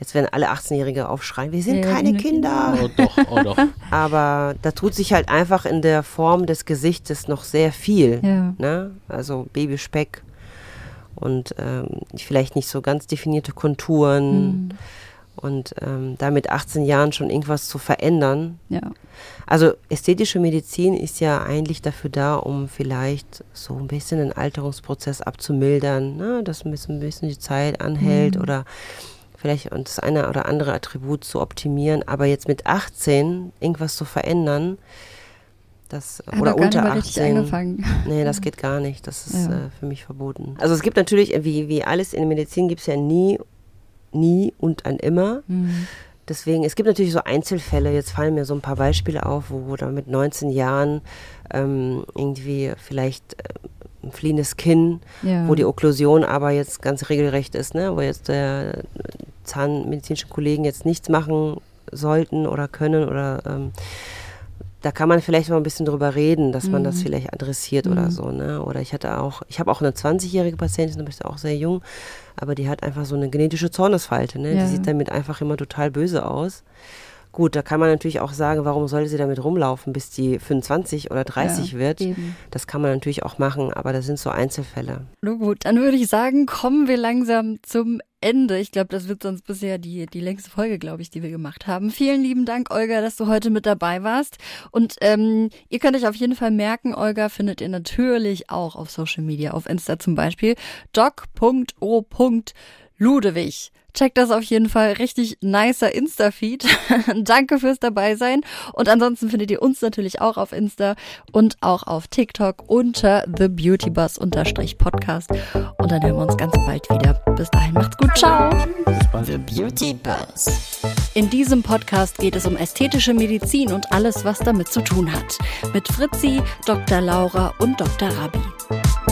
jetzt werden alle 18-Jährige aufschreien, wir sind Ja, keine keine Kinder. Oh doch, oh doch. Aber da tut sich halt einfach in der Form des Gesichtes noch sehr viel. Ja. Ne? Also Babyspeck und ähm, vielleicht nicht so ganz definierte Konturen. Mhm. Und ähm, da mit 18 Jahren schon irgendwas zu verändern. Ja. Also ästhetische Medizin ist ja eigentlich dafür da, um vielleicht so ein bisschen den Alterungsprozess abzumildern, ne? dass ein bisschen, ein bisschen die Zeit anhält Mhm. oder vielleicht das eine oder andere Attribut zu optimieren. Aber jetzt mit 18 irgendwas zu verändern, das Hat oder gar unter nicht mal richtig 18. angefangen. Nee, das geht gar nicht. Das ist Ja. äh, für mich verboten. Also es gibt natürlich, wie, wie alles in der Medizin, gibt es ja nie, nie und ein immer. Mhm. Deswegen, es gibt natürlich so Einzelfälle. Jetzt fallen mir so ein paar Beispiele auf, wo, da mit 19 Jahren ähm, irgendwie vielleicht äh, ein fliehendes Kinn, Ja. wo die Okklusion aber jetzt ganz regelrecht ist, ne? wo jetzt der zahnmedizinischen Kollegen jetzt nichts machen sollten oder können oder ähm, da kann man vielleicht mal ein bisschen drüber reden, dass man das Mhm. vielleicht adressiert Mhm. oder so, ne? Oder ich hatte auch, ich habe auch eine 20-jährige Patientin, die ist auch sehr jung, aber die hat einfach so eine genetische Zornesfalte, ne? Ja. Die sieht damit einfach immer total böse aus. Gut, da kann man natürlich auch sagen, warum sollte sie damit rumlaufen, bis die 25 oder 30 Ja, wird. Eben. Das kann man natürlich auch machen, aber das sind so Einzelfälle. Nun gut, dann würde ich sagen, kommen wir langsam zum Ende. Ich glaube, das wird sonst bisher die, die längste Folge, glaube ich, die wir gemacht haben. Vielen lieben Dank, Olga, dass du heute mit dabei warst. Und ähm, ihr könnt euch auf jeden Fall merken, Olga findet ihr natürlich auch auf Social Media, auf Insta zum Beispiel, doc.o.ludewig. Checkt das auf jeden Fall. Richtig nicer Insta-Feed. Danke fürs dabei sein. Und ansonsten findet ihr uns natürlich auch auf Insta und auch auf TikTok unter The Beauty Bus unterstrich Podcast. Und dann hören wir uns ganz bald wieder. Bis dahin macht's gut. Ciao. The Beauty Buzz. In diesem Podcast geht es um ästhetische Medizin und alles, was damit zu tun hat. Mit Fritzi, Dr. Laura und Dr. Rabi.